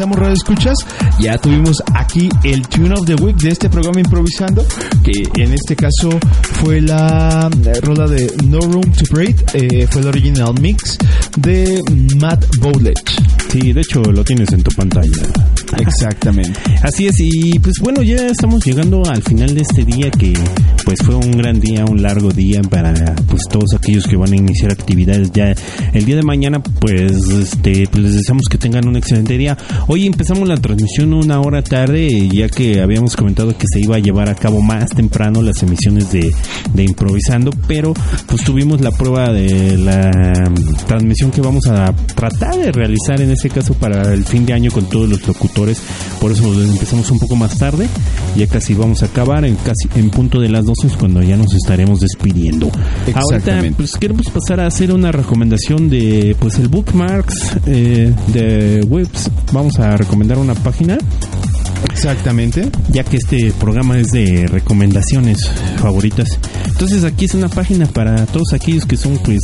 Regresamos, Radio Escuchas. Ya tuvimos aquí el Tune of the Week de este programa improvisando, que en este caso fue la eh, rola de No Room to Breathe, eh, fue el original mix de Matt Bowledge. Sí, de hecho lo tienes en tu pantalla. Exactamente. Así es, y pues bueno, ya estamos llegando al final de este día que pues fue un gran día, un largo día para pues todos aquellos que van a iniciar actividades ya el día de mañana, pues este pues les deseamos que tengan un excelente día. Hoy empezamos la transmisión una hora tarde, ya que habíamos comentado que se iba a llevar a cabo más temprano las emisiones de, de improvisando, pero pues tuvimos la prueba de la transmisión que vamos a tratar de realizar en este caso para el fin de año con todos los locutores, por eso empezamos un poco más tarde, ya casi vamos a acabar en casi en punto de las 12 es cuando ya nos estaremos despidiendo. Ahorita pues queremos pasar a hacer una recomendación de pues el bookmarks eh, de webs. Vamos a recomendar una página Exactamente. ya que este programa es de recomendaciones favoritas. Entonces aquí es una página para todos aquellos que son pues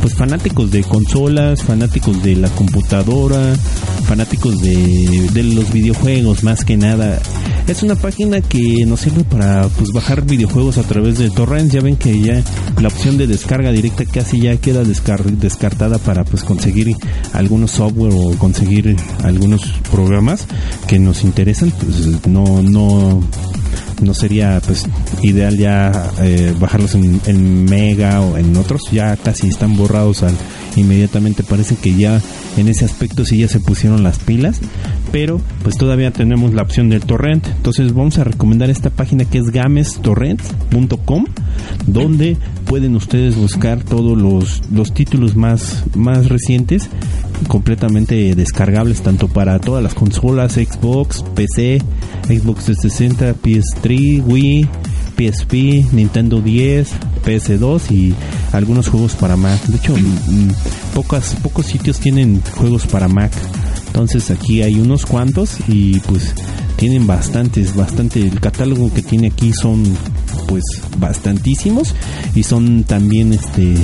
pues fanáticos de consolas, fanáticos de la computadora, fanáticos de, de los videojuegos más que nada. Es una página que nos sirve para pues bajar videojuegos a través de torrents. Ya ven que ya la opción de descarga directa casi ya queda descar- descartada para pues conseguir algunos software o conseguir algunos programas que nos interesan. Pues no no no sería pues ideal ya eh, bajarlos en, en Mega o en otros ya casi están borrados al inmediatamente parece que ya en ese aspecto sí ya se pusieron las pilas pero pues todavía tenemos la opción del torrent. Entonces vamos a recomendar esta página que es gamestorrent.com donde pueden ustedes buscar todos los, los títulos más, más recientes completamente descargables tanto para todas las consolas Xbox, PC, Xbox 360, PS3, Wii, PSP, Nintendo 10, PS2 y algunos juegos para Mac. De hecho, mm, pocas, pocos sitios tienen juegos para Mac. Entonces aquí hay unos cuantos y pues tienen bastantes, bastante. El catálogo que tiene aquí son pues bastantísimos y son también este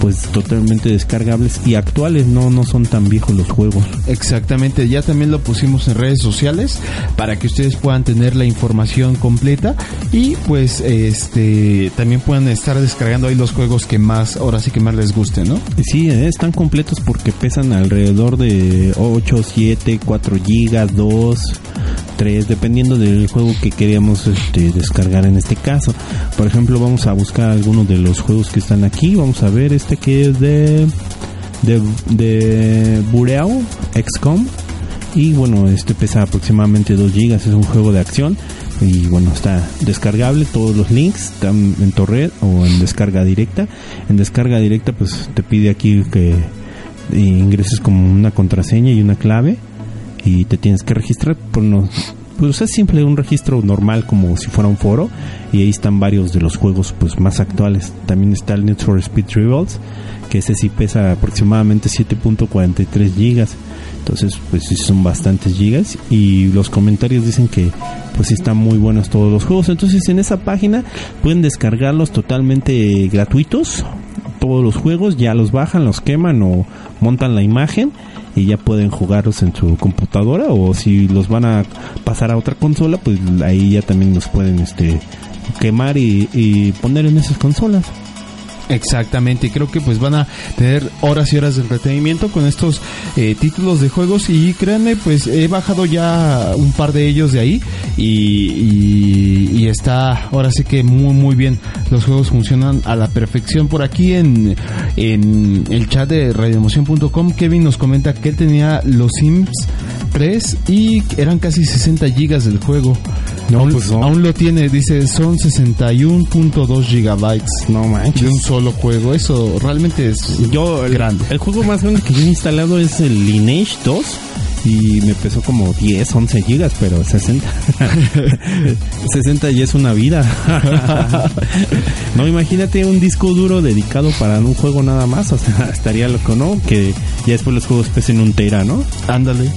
pues totalmente descargables y actuales, no no son tan viejos los juegos. Exactamente, ya también lo pusimos en redes sociales para que ustedes puedan tener la información completa y pues este también puedan estar descargando ahí los juegos que más, ahora sí que más les guste, ¿no? Sí, eh, están completos porque pesan alrededor de 8, 7, 4 gigas, 2, 3, dependiendo del juego que queríamos este, descargar en este caso. Por ejemplo, vamos a buscar algunos de los juegos que están aquí. Vamos a ver este que es de de, de Bureau XCOM y bueno, este pesa aproximadamente 2 gigas, es un juego de acción. Y bueno, está descargable, todos los links están en torrent o en descarga directa. En descarga directa pues te pide aquí que ingreses como una contraseña y una clave. Y te tienes que registrar por no pues es simple un registro normal como si fuera un foro y ahí están varios de los juegos pues más actuales. También está el Need for Speed Rivals que ese sí pesa aproximadamente 7.43 gigas. Entonces pues sí son bastantes gigas y los comentarios dicen que pues están muy buenos todos los juegos. Entonces en esa página pueden descargarlos totalmente gratuitos todos los juegos ya los bajan los queman o montan la imagen y ya pueden jugarlos en su computadora o si los van a pasar a otra consola pues ahí ya también los pueden este quemar y, y poner en esas consolas Exactamente, creo que pues van a tener horas y horas de entretenimiento con estos eh, títulos de juegos y créanme, pues he bajado ya un par de ellos de ahí y, y- y está ahora sí que muy muy bien, los juegos funcionan a la perfección por aquí en, en el chat de radioemoción.com Kevin nos comenta que él tenía los Sims 3 y eran casi 60 gigas del juego. No, aún, pues no. aún lo tiene, dice, son 61.2 gigabytes no manches de un solo juego. Eso realmente es yo el, grande. el juego más grande que yo he instalado es el Lineage 2 y me pesó como 10, 11 gigas, pero 60. 60 ya es una vida. no, imagínate un disco duro dedicado para un juego nada más, o sea, estaría loco, ¿no? Que ya después los juegos pesen un tera, ¿no? Ándale.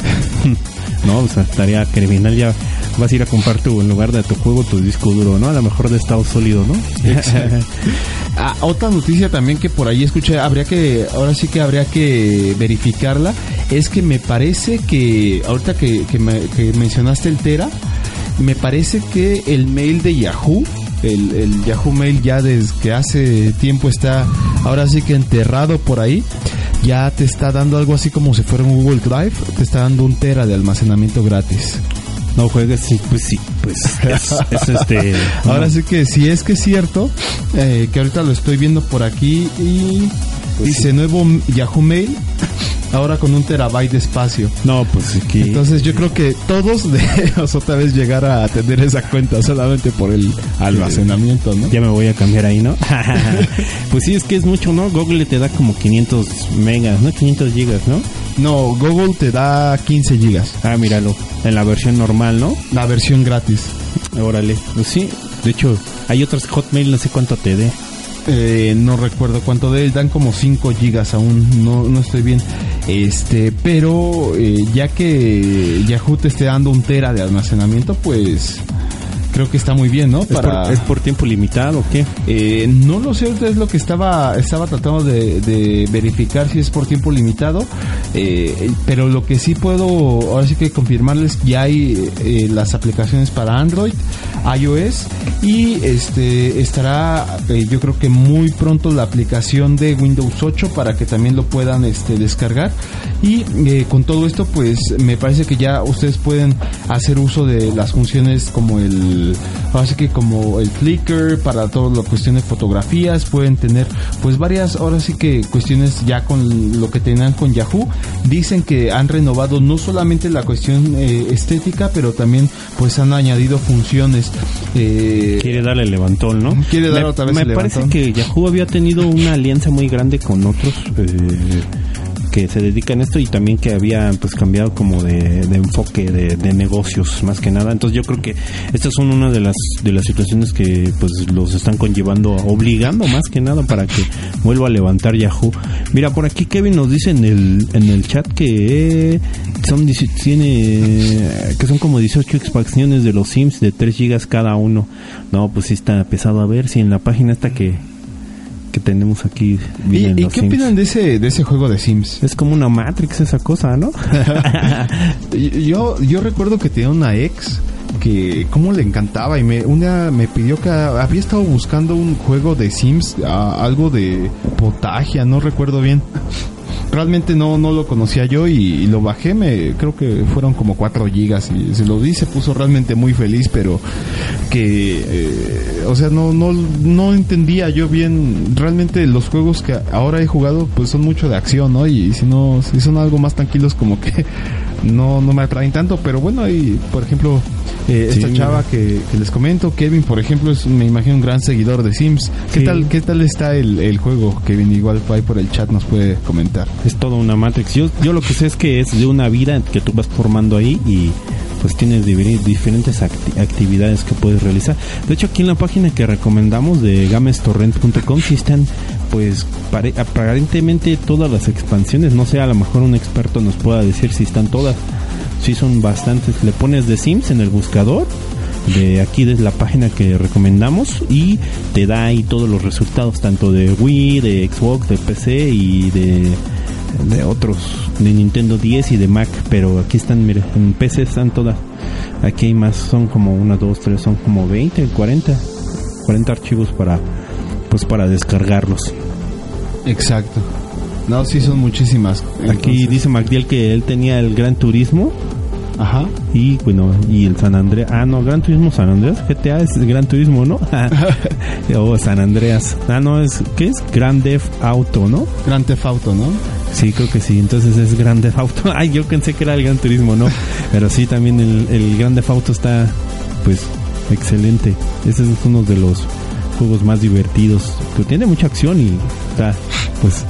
No, o sea, estaría criminal ya vas a ir a comprar tu lugar de tu juego tu disco duro, ¿no? A lo mejor de estado sólido, ¿no? ah, otra noticia también que por ahí escuché, habría que, ahora sí que habría que verificarla, es que me parece que, ahorita que, que que mencionaste el Tera, me parece que el mail de Yahoo, el, el Yahoo Mail ya desde que hace tiempo está, ahora sí que enterrado por ahí, ya te está dando algo así como si fuera un Google Drive, te está dando un Tera de almacenamiento gratis. No juegues, sí, pues sí, pues es, es este... Ahora sí que si es que es cierto, eh, que ahorita lo estoy viendo por aquí y Pues dice nuevo Yahoo Mail, ahora con un terabyte de espacio. No, pues aquí... Entonces yo creo que todos debemos otra vez llegar a tener esa cuenta solamente por el almacenamiento, ¿no? Ya me voy a cambiar ahí, ¿no? pues sí, es que es mucho, ¿no? Google te da como 500 megas, ¿no? 500 gigas, ¿no? No, Google te da 15 gigas, Ah, míralo, en la versión normal, ¿no? la versión gratis. Órale, pues sí. De hecho, hay otras Hotmail, no sé cuánto te dé. Eh, no recuerdo cuánto de él, dan como 5 gigas aún, no, no estoy bien. Este, pero eh, ya que Yahoo te esté dando un tera de almacenamiento, pues creo que está muy bien, ¿no? ¿Es, por, ¿Es por tiempo limitado o qué? Eh, no lo sé, es lo que estaba estaba tratando de, de verificar si es por tiempo limitado, eh, pero lo que sí puedo ahora sí que confirmarles ya hay eh, las aplicaciones para Android, iOS y este estará eh, yo creo que muy pronto la aplicación de Windows 8 para que también lo puedan este descargar y eh, con todo esto pues me parece que ya ustedes pueden hacer uso de las funciones como el ahora sí que como el Flickr para toda la cuestión de fotografías pueden tener pues varias ahora sí que cuestiones ya con lo que tenían con Yahoo dicen que han renovado no solamente la cuestión eh, estética pero también pues han añadido funciones eh, Quiere darle el levantón, ¿no? Quiere dar me, otra vez Me el parece levantón. que Yahoo había tenido una alianza muy grande con otros eh, que se dedican a esto y también que había pues cambiado como de, enfoque de, negocios más que nada. Entonces yo creo que estas son una de las de las situaciones que pues los están conllevando, obligando más que nada para que vuelva a levantar Yahoo. Mira, por aquí Kevin nos dice en el en el chat que son 10 tiene que son como 18 expansiones de los Sims de 3 gigas cada uno. No, pues sí está pesado a ver si en la página esta que que tenemos aquí ¿Y, qué Sims. opinan de ese de ese juego de Sims? Es como una Matrix esa cosa, ¿no? yo yo recuerdo que tenía una ex que cómo le encantaba y me una me pidió que había estado buscando un juego de Sims a- algo de potagia no recuerdo bien realmente no no lo conocía yo y, lo bajé me creo que fueron como 4 gigas y se lo di se puso realmente muy feliz pero que eh, o sea no no no entendía yo bien realmente los juegos que ahora he jugado pues son mucho de acción no y si no si son algo más tranquilos como que no no me atraen tanto pero bueno ahí por ejemplo eh, Sí, esta chava que, que les comento Kevin por ejemplo es me imagino un gran seguidor de Sims qué Sí. tal qué tal está el, el juego Kevin igual ahí por el chat nos puede comentar Es toda una Matrix. Yo, yo lo que sé es que es de una vida que tú vas formando ahí y pues tienes diferentes acti- actividades que puedes realizar. De hecho, aquí en la página que recomendamos de gamestorrent.com sí están pues pare- aparentemente todas las expansiones. No sé, a lo mejor un experto nos pueda decir si están todas. Sí son bastantes. Le pones de Sims en el buscador de aquí desde la página que recomendamos y te da ahí todos los resultados tanto de Wii, de Xbox, de PC y de, de otros de Nintendo 10 y de Mac, pero aquí están, mire, en PC están todas. Aquí hay más, son como una, dos, tres, son como 20, 40, 40 archivos para pues para descargarlos. exacto no sí son muchísimas Aquí dice MacDiel que él tenía el Gran Turismo ajá Y bueno, y el San Andreas. Ah, no, Gran Turismo San Andreas. GTA es Gran Turismo, ¿no? o San Andreas. Ah, no, es. ¿Qué es? Grand Theft Auto, ¿no? Grand Theft Auto no Sí, creo que sí. Entonces es Grand Theft Auto. Ay, yo pensé que era el Gran Turismo, ¿no? Pero sí, también el, el Grand Theft Auto está, pues, excelente. Ese es uno de los juegos más divertidos. Que tiene mucha acción y está, pues,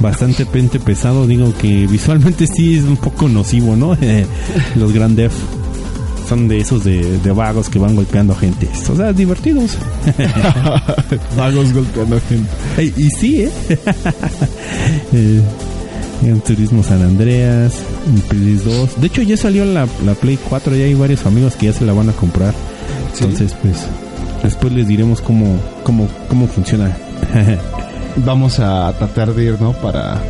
bastante pente pesado. Digo que visualmente sí es un poco nocivo, ¿no? Los Grand Theft son de esos de, de vagos que van golpeando gente. O sea, divertidos. vagos golpeando gente y sí, ¿eh? eh Gran Turismo San Andreas, el Play 2. De hecho, ya salió la, la Play 4. Ya hay varios amigos que ya se la van a comprar. Sí. Entonces, pues, después les diremos cómo, cómo, cómo funciona Vamos a tratar de ir, ¿no? Para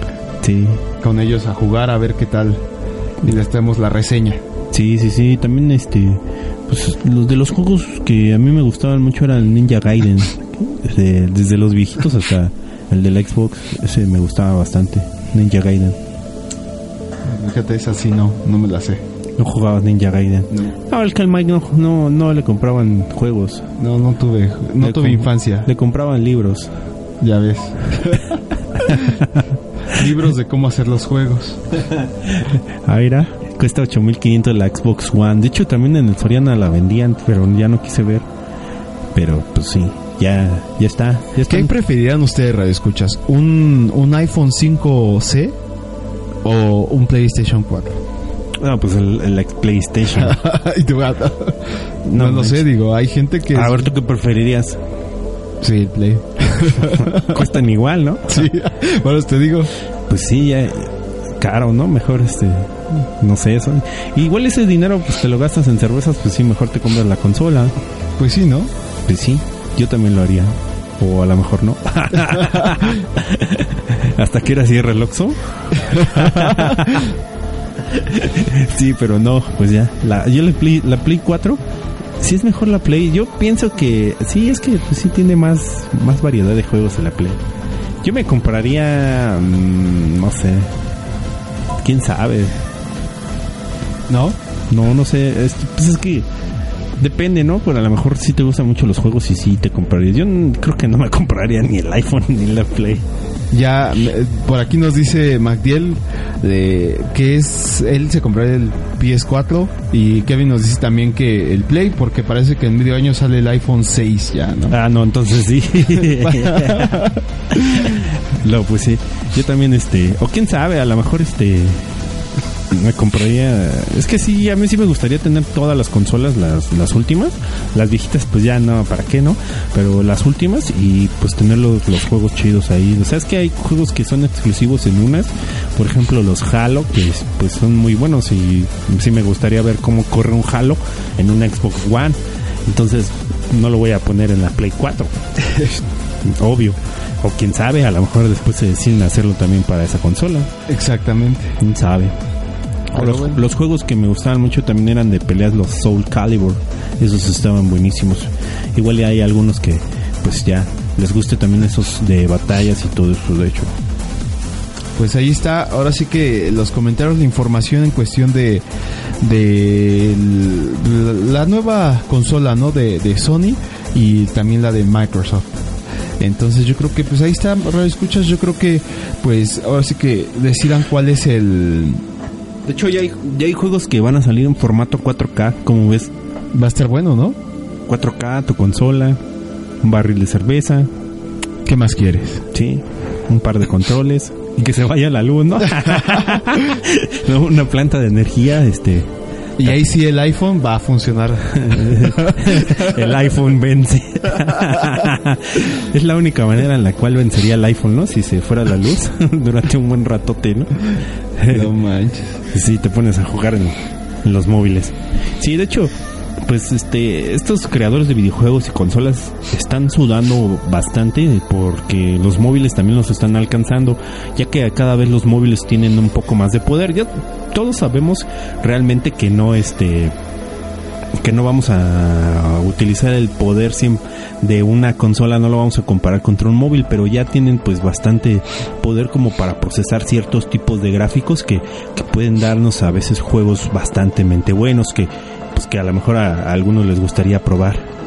sí, con ellos a jugar a ver qué tal y les traemos la reseña. Sí, sí, sí. También este, pues los de los juegos que a mí me gustaban mucho era el Ninja Gaiden. Desde, desde los viejitos hasta el del Xbox, ese me gustaba bastante. Ninja Gaiden. Fíjate, esa sí no, no me la sé. No jugabas Ninja Gaiden. No, el que al Mike no, no, no le compraban juegos. No, no tuve, no Le tuve infancia, Le compraban libros. ya ves. Libros de cómo hacer los juegos. Ah, mira, cuesta 8500 la Xbox One. De hecho, también en el Soriana la vendían, pero ya no quise ver. Pero pues sí, ya ya está. Ya. ¿Qué preferirían ustedes, Radio Escuchas? ¿Un, ¿Un iPhone 5C o un PlayStation 4? No, pues el, el PlayStation. y tu gata. No, No lo sé, digo, hay gente que... A ver, ¿tú qué preferirías? Sí, el Play. Cuestan igual, ¿no? sí, bueno, te digo. Pues sí, ya caro, ¿no? Mejor este no sé eso. Igual ese dinero pues te lo gastas en cervezas, pues sí, mejor te compras la consola. Pues sí, ¿no? Pues sí, yo también lo haría. O a lo mejor no. Hasta que era cierre el Oxxo. sí, pero no, pues ya. La, yo la Play, la Play 4, sí es mejor la Play. Yo pienso que sí, es que pues, sí tiene más, más variedad de juegos en la Play. Yo me compraría, mm, no sé, quién sabe. ¿No? No, no sé, es, pues es que depende, ¿no? Pero a lo mejor sí te gustan mucho los juegos y sí te comprarías. Yo creo que no me compraría ni el iPhone ni la Play. Ya, eh, por aquí nos dice Magdiel de que es él se compraría el PS4 y Kevin nos dice también que el Play porque parece que en medio año sale el iPhone 6 ya, ¿no? Ah, no, entonces sí. no, pues sí. Yo también, este, o quién sabe, a lo mejor este me compraría. Es que sí, a mí sí me gustaría tener todas las consolas, las, las últimas. Las viejitas, pues ya no, ¿para qué no? Pero las últimas y pues tener los, los juegos chidos ahí. O sea, es que hay juegos que son exclusivos en unas. Por ejemplo, los Halo, que pues son muy buenos y sí me gustaría ver cómo corre un Halo en una Xbox One. Entonces, no lo voy a poner en la Play 4. Obvio. O quién sabe, a lo mejor después se deciden hacerlo también para esa consola. Exactamente. Quién sabe. Los, bueno. los juegos que me gustaban mucho también eran de peleas, los Soul Calibur. Esos estaban buenísimos. Igual hay algunos que, pues ya, les guste también esos de batallas y todo eso, de hecho. Pues ahí está, ahora sí que los comentarios de información en cuestión de de la nueva consola, ¿no? De, de Sony y también la de Microsoft. Entonces yo creo que pues ahí está, Escuchas, yo creo que pues ahora sí que decidan cuál es el De hecho, ya hay, ya hay juegos que van a salir en formato 4K, como ves. va a estar bueno, ¿no? 4K, tu consola, un barril de cerveza, ¿Qué más quieres? sí, un par de controles. Y que se vaya la luz, ¿no? No, Una planta de energía, este... Y ahí sí el iPhone va a funcionar. el iPhone vence. es la única manera en la cual vencería el iPhone, ¿no? Si se fuera la luz durante un buen ratote, ¿no? no manches. Sí, te pones a jugar en, en los móviles. Sí, de hecho, pues este, estos creadores de videojuegos y consolas están sudando bastante porque los móviles también los están alcanzando, ya que cada vez los móviles tienen un poco más de poder. Ya todos sabemos realmente que no este que no vamos a utilizar el poder de una consola, no lo vamos a comparar contra un móvil, pero ya tienen pues bastante poder como para procesar ciertos tipos de gráficos que, que pueden darnos a veces juegos bastante buenos que pues que a lo mejor a algunos les gustaría probar.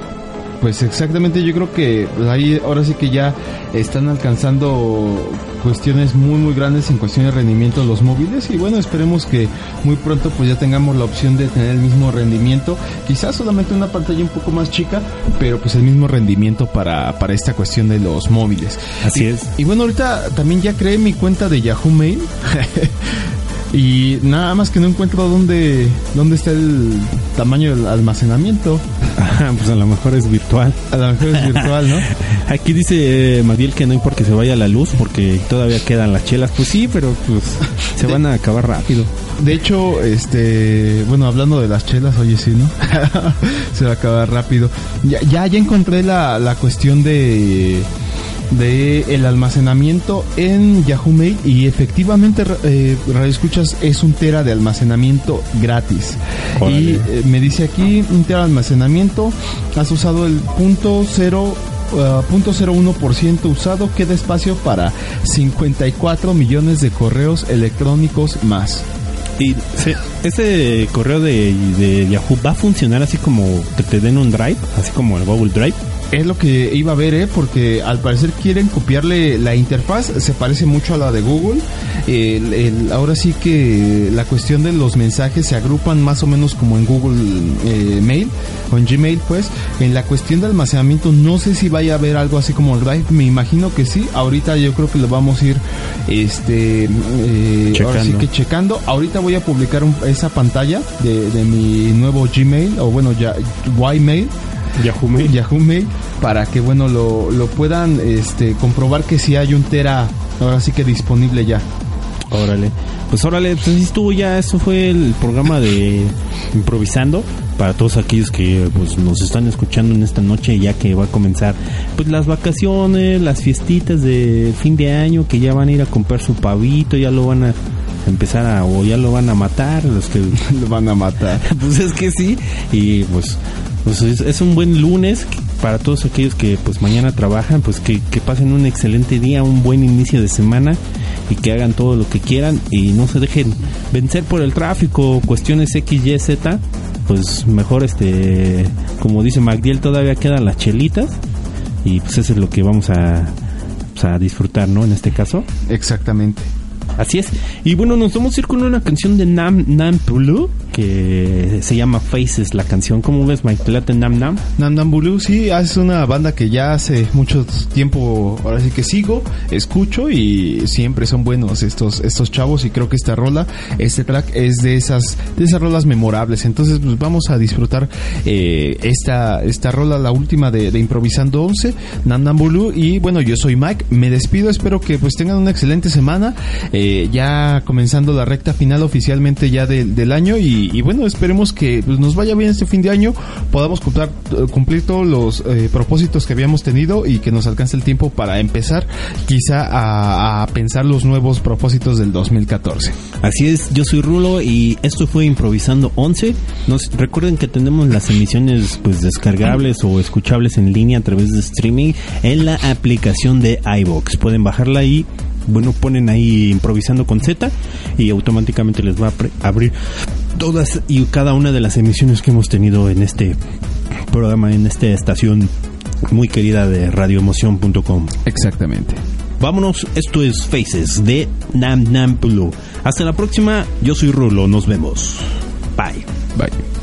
Pues exactamente, yo creo que ahí ahora sí que ya están alcanzando cuestiones muy muy grandes en cuestión de rendimiento los móviles y bueno, esperemos que muy pronto pues ya tengamos la opción de tener el mismo rendimiento, quizás solamente una pantalla un poco más chica, pero pues el mismo rendimiento para, para esta cuestión de los móviles. Así Y- es. Y bueno, ahorita también ya creé mi cuenta de Yahoo Mail. Y nada más que no encuentro dónde, dónde está el tamaño del almacenamiento. pues a lo mejor es virtual. A lo mejor es virtual, ¿no? Aquí dice eh, Madiel que no importa que se vaya la luz porque todavía quedan las chelas. Pues sí, pero pues se van a acabar rápido. De hecho, este, bueno, hablando de las chelas, oye, sí, ¿no? Se va a acabar rápido. Ya, ya, ya encontré la, la cuestión de, de el almacenamiento en Yahoo Mail y efectivamente eh, Radio Escuchas es un tera de almacenamiento gratis. Órale. Y eh, me dice aquí un tera de almacenamiento, has usado el punto cero uh, punto 0.1% usado, queda espacio para 54 millones de correos electrónicos más. Y se- ese correo de, de Yahoo va a funcionar así como que te den un drive, así como el Google Drive. Es lo que iba a ver, ¿eh? porque al parecer quieren copiarle la interfaz, se parece mucho a la de Google. El- el- ahora sí que la cuestión de los mensajes se agrupan más o menos como en Google eh, Mail o en Gmail, pues. En la cuestión de almacenamiento, no sé si vaya a haber algo así como el Drive, me imagino que sí. Ahorita yo creo que lo vamos a ir, este, eh, ahora sí que checando. Ahorita voy a publicar un- esa pantalla de, de mi nuevo Gmail o bueno, ya Ymail. Yahoo Mail. Yahoo Mail para que bueno lo, lo puedan este comprobar que si hay un tera ahora sí que disponible ya Órale. Pues órale, pues así estuvo ya, eso fue el programa de improvisando para todos aquellos que pues nos están escuchando en esta noche ya que va a comenzar pues las vacaciones, las fiestitas de fin de año que ya van a ir a comprar su pavito, ya lo van a empezar a o ya lo van a matar los que lo van a matar. Pues es que sí y pues, pues es, es un buen lunes para todos aquellos que pues mañana trabajan pues que, que pasen un excelente día un buen inicio de semana y que hagan todo lo que quieran y no se dejen vencer por el tráfico cuestiones X Y Z pues mejor este como dice Magdiel todavía quedan las chelitas y pues eso es lo que vamos a, pues, a disfrutar no en este caso. Exactamente Así es. Y bueno, nos vamos a ir con una canción de Nam Nam Pulu que se llama Faces, la canción. ¿Cómo ves, Mike? ¿Te Nam Nam? Nam Nam Bulu sí es una banda que ya hace mucho tiempo ahora sí que sigo escucho y siempre son buenos estos estos chavos y creo que esta rola este track es de esas de esas rolas memorables entonces pues vamos a disfrutar eh, esta esta rola la última de, de improvisando 11 Nam Nam Bulu y bueno yo soy Mike me despido espero que pues tengan una excelente semana eh, ya comenzando la recta final oficialmente ya de- del año y, y bueno esperemos que pues, nos vaya bien este fin de año podamos cumplir, cumplir todos los eh, propósitos que habíamos tenido y que nos alcance el tiempo para empezar quizá a, pensar los nuevos propósitos del 2014 Así es, yo soy Rulo y esto fue Improvisando 11. Nos, recuerden que tenemos las emisiones pues descargables o escuchables en línea a través de streaming en la aplicación de iVox. Pueden bajarla y bueno, ponen ahí Improvisando con Z y automáticamente les va a abrir todas y cada una de las emisiones que hemos tenido en este programa, en esta estación muy querida de radioemoción.com. exactamente Vámonos, esto es Faces de Nam Nam Pulu. Hasta la próxima, yo soy Rulo, nos vemos. Bye. bye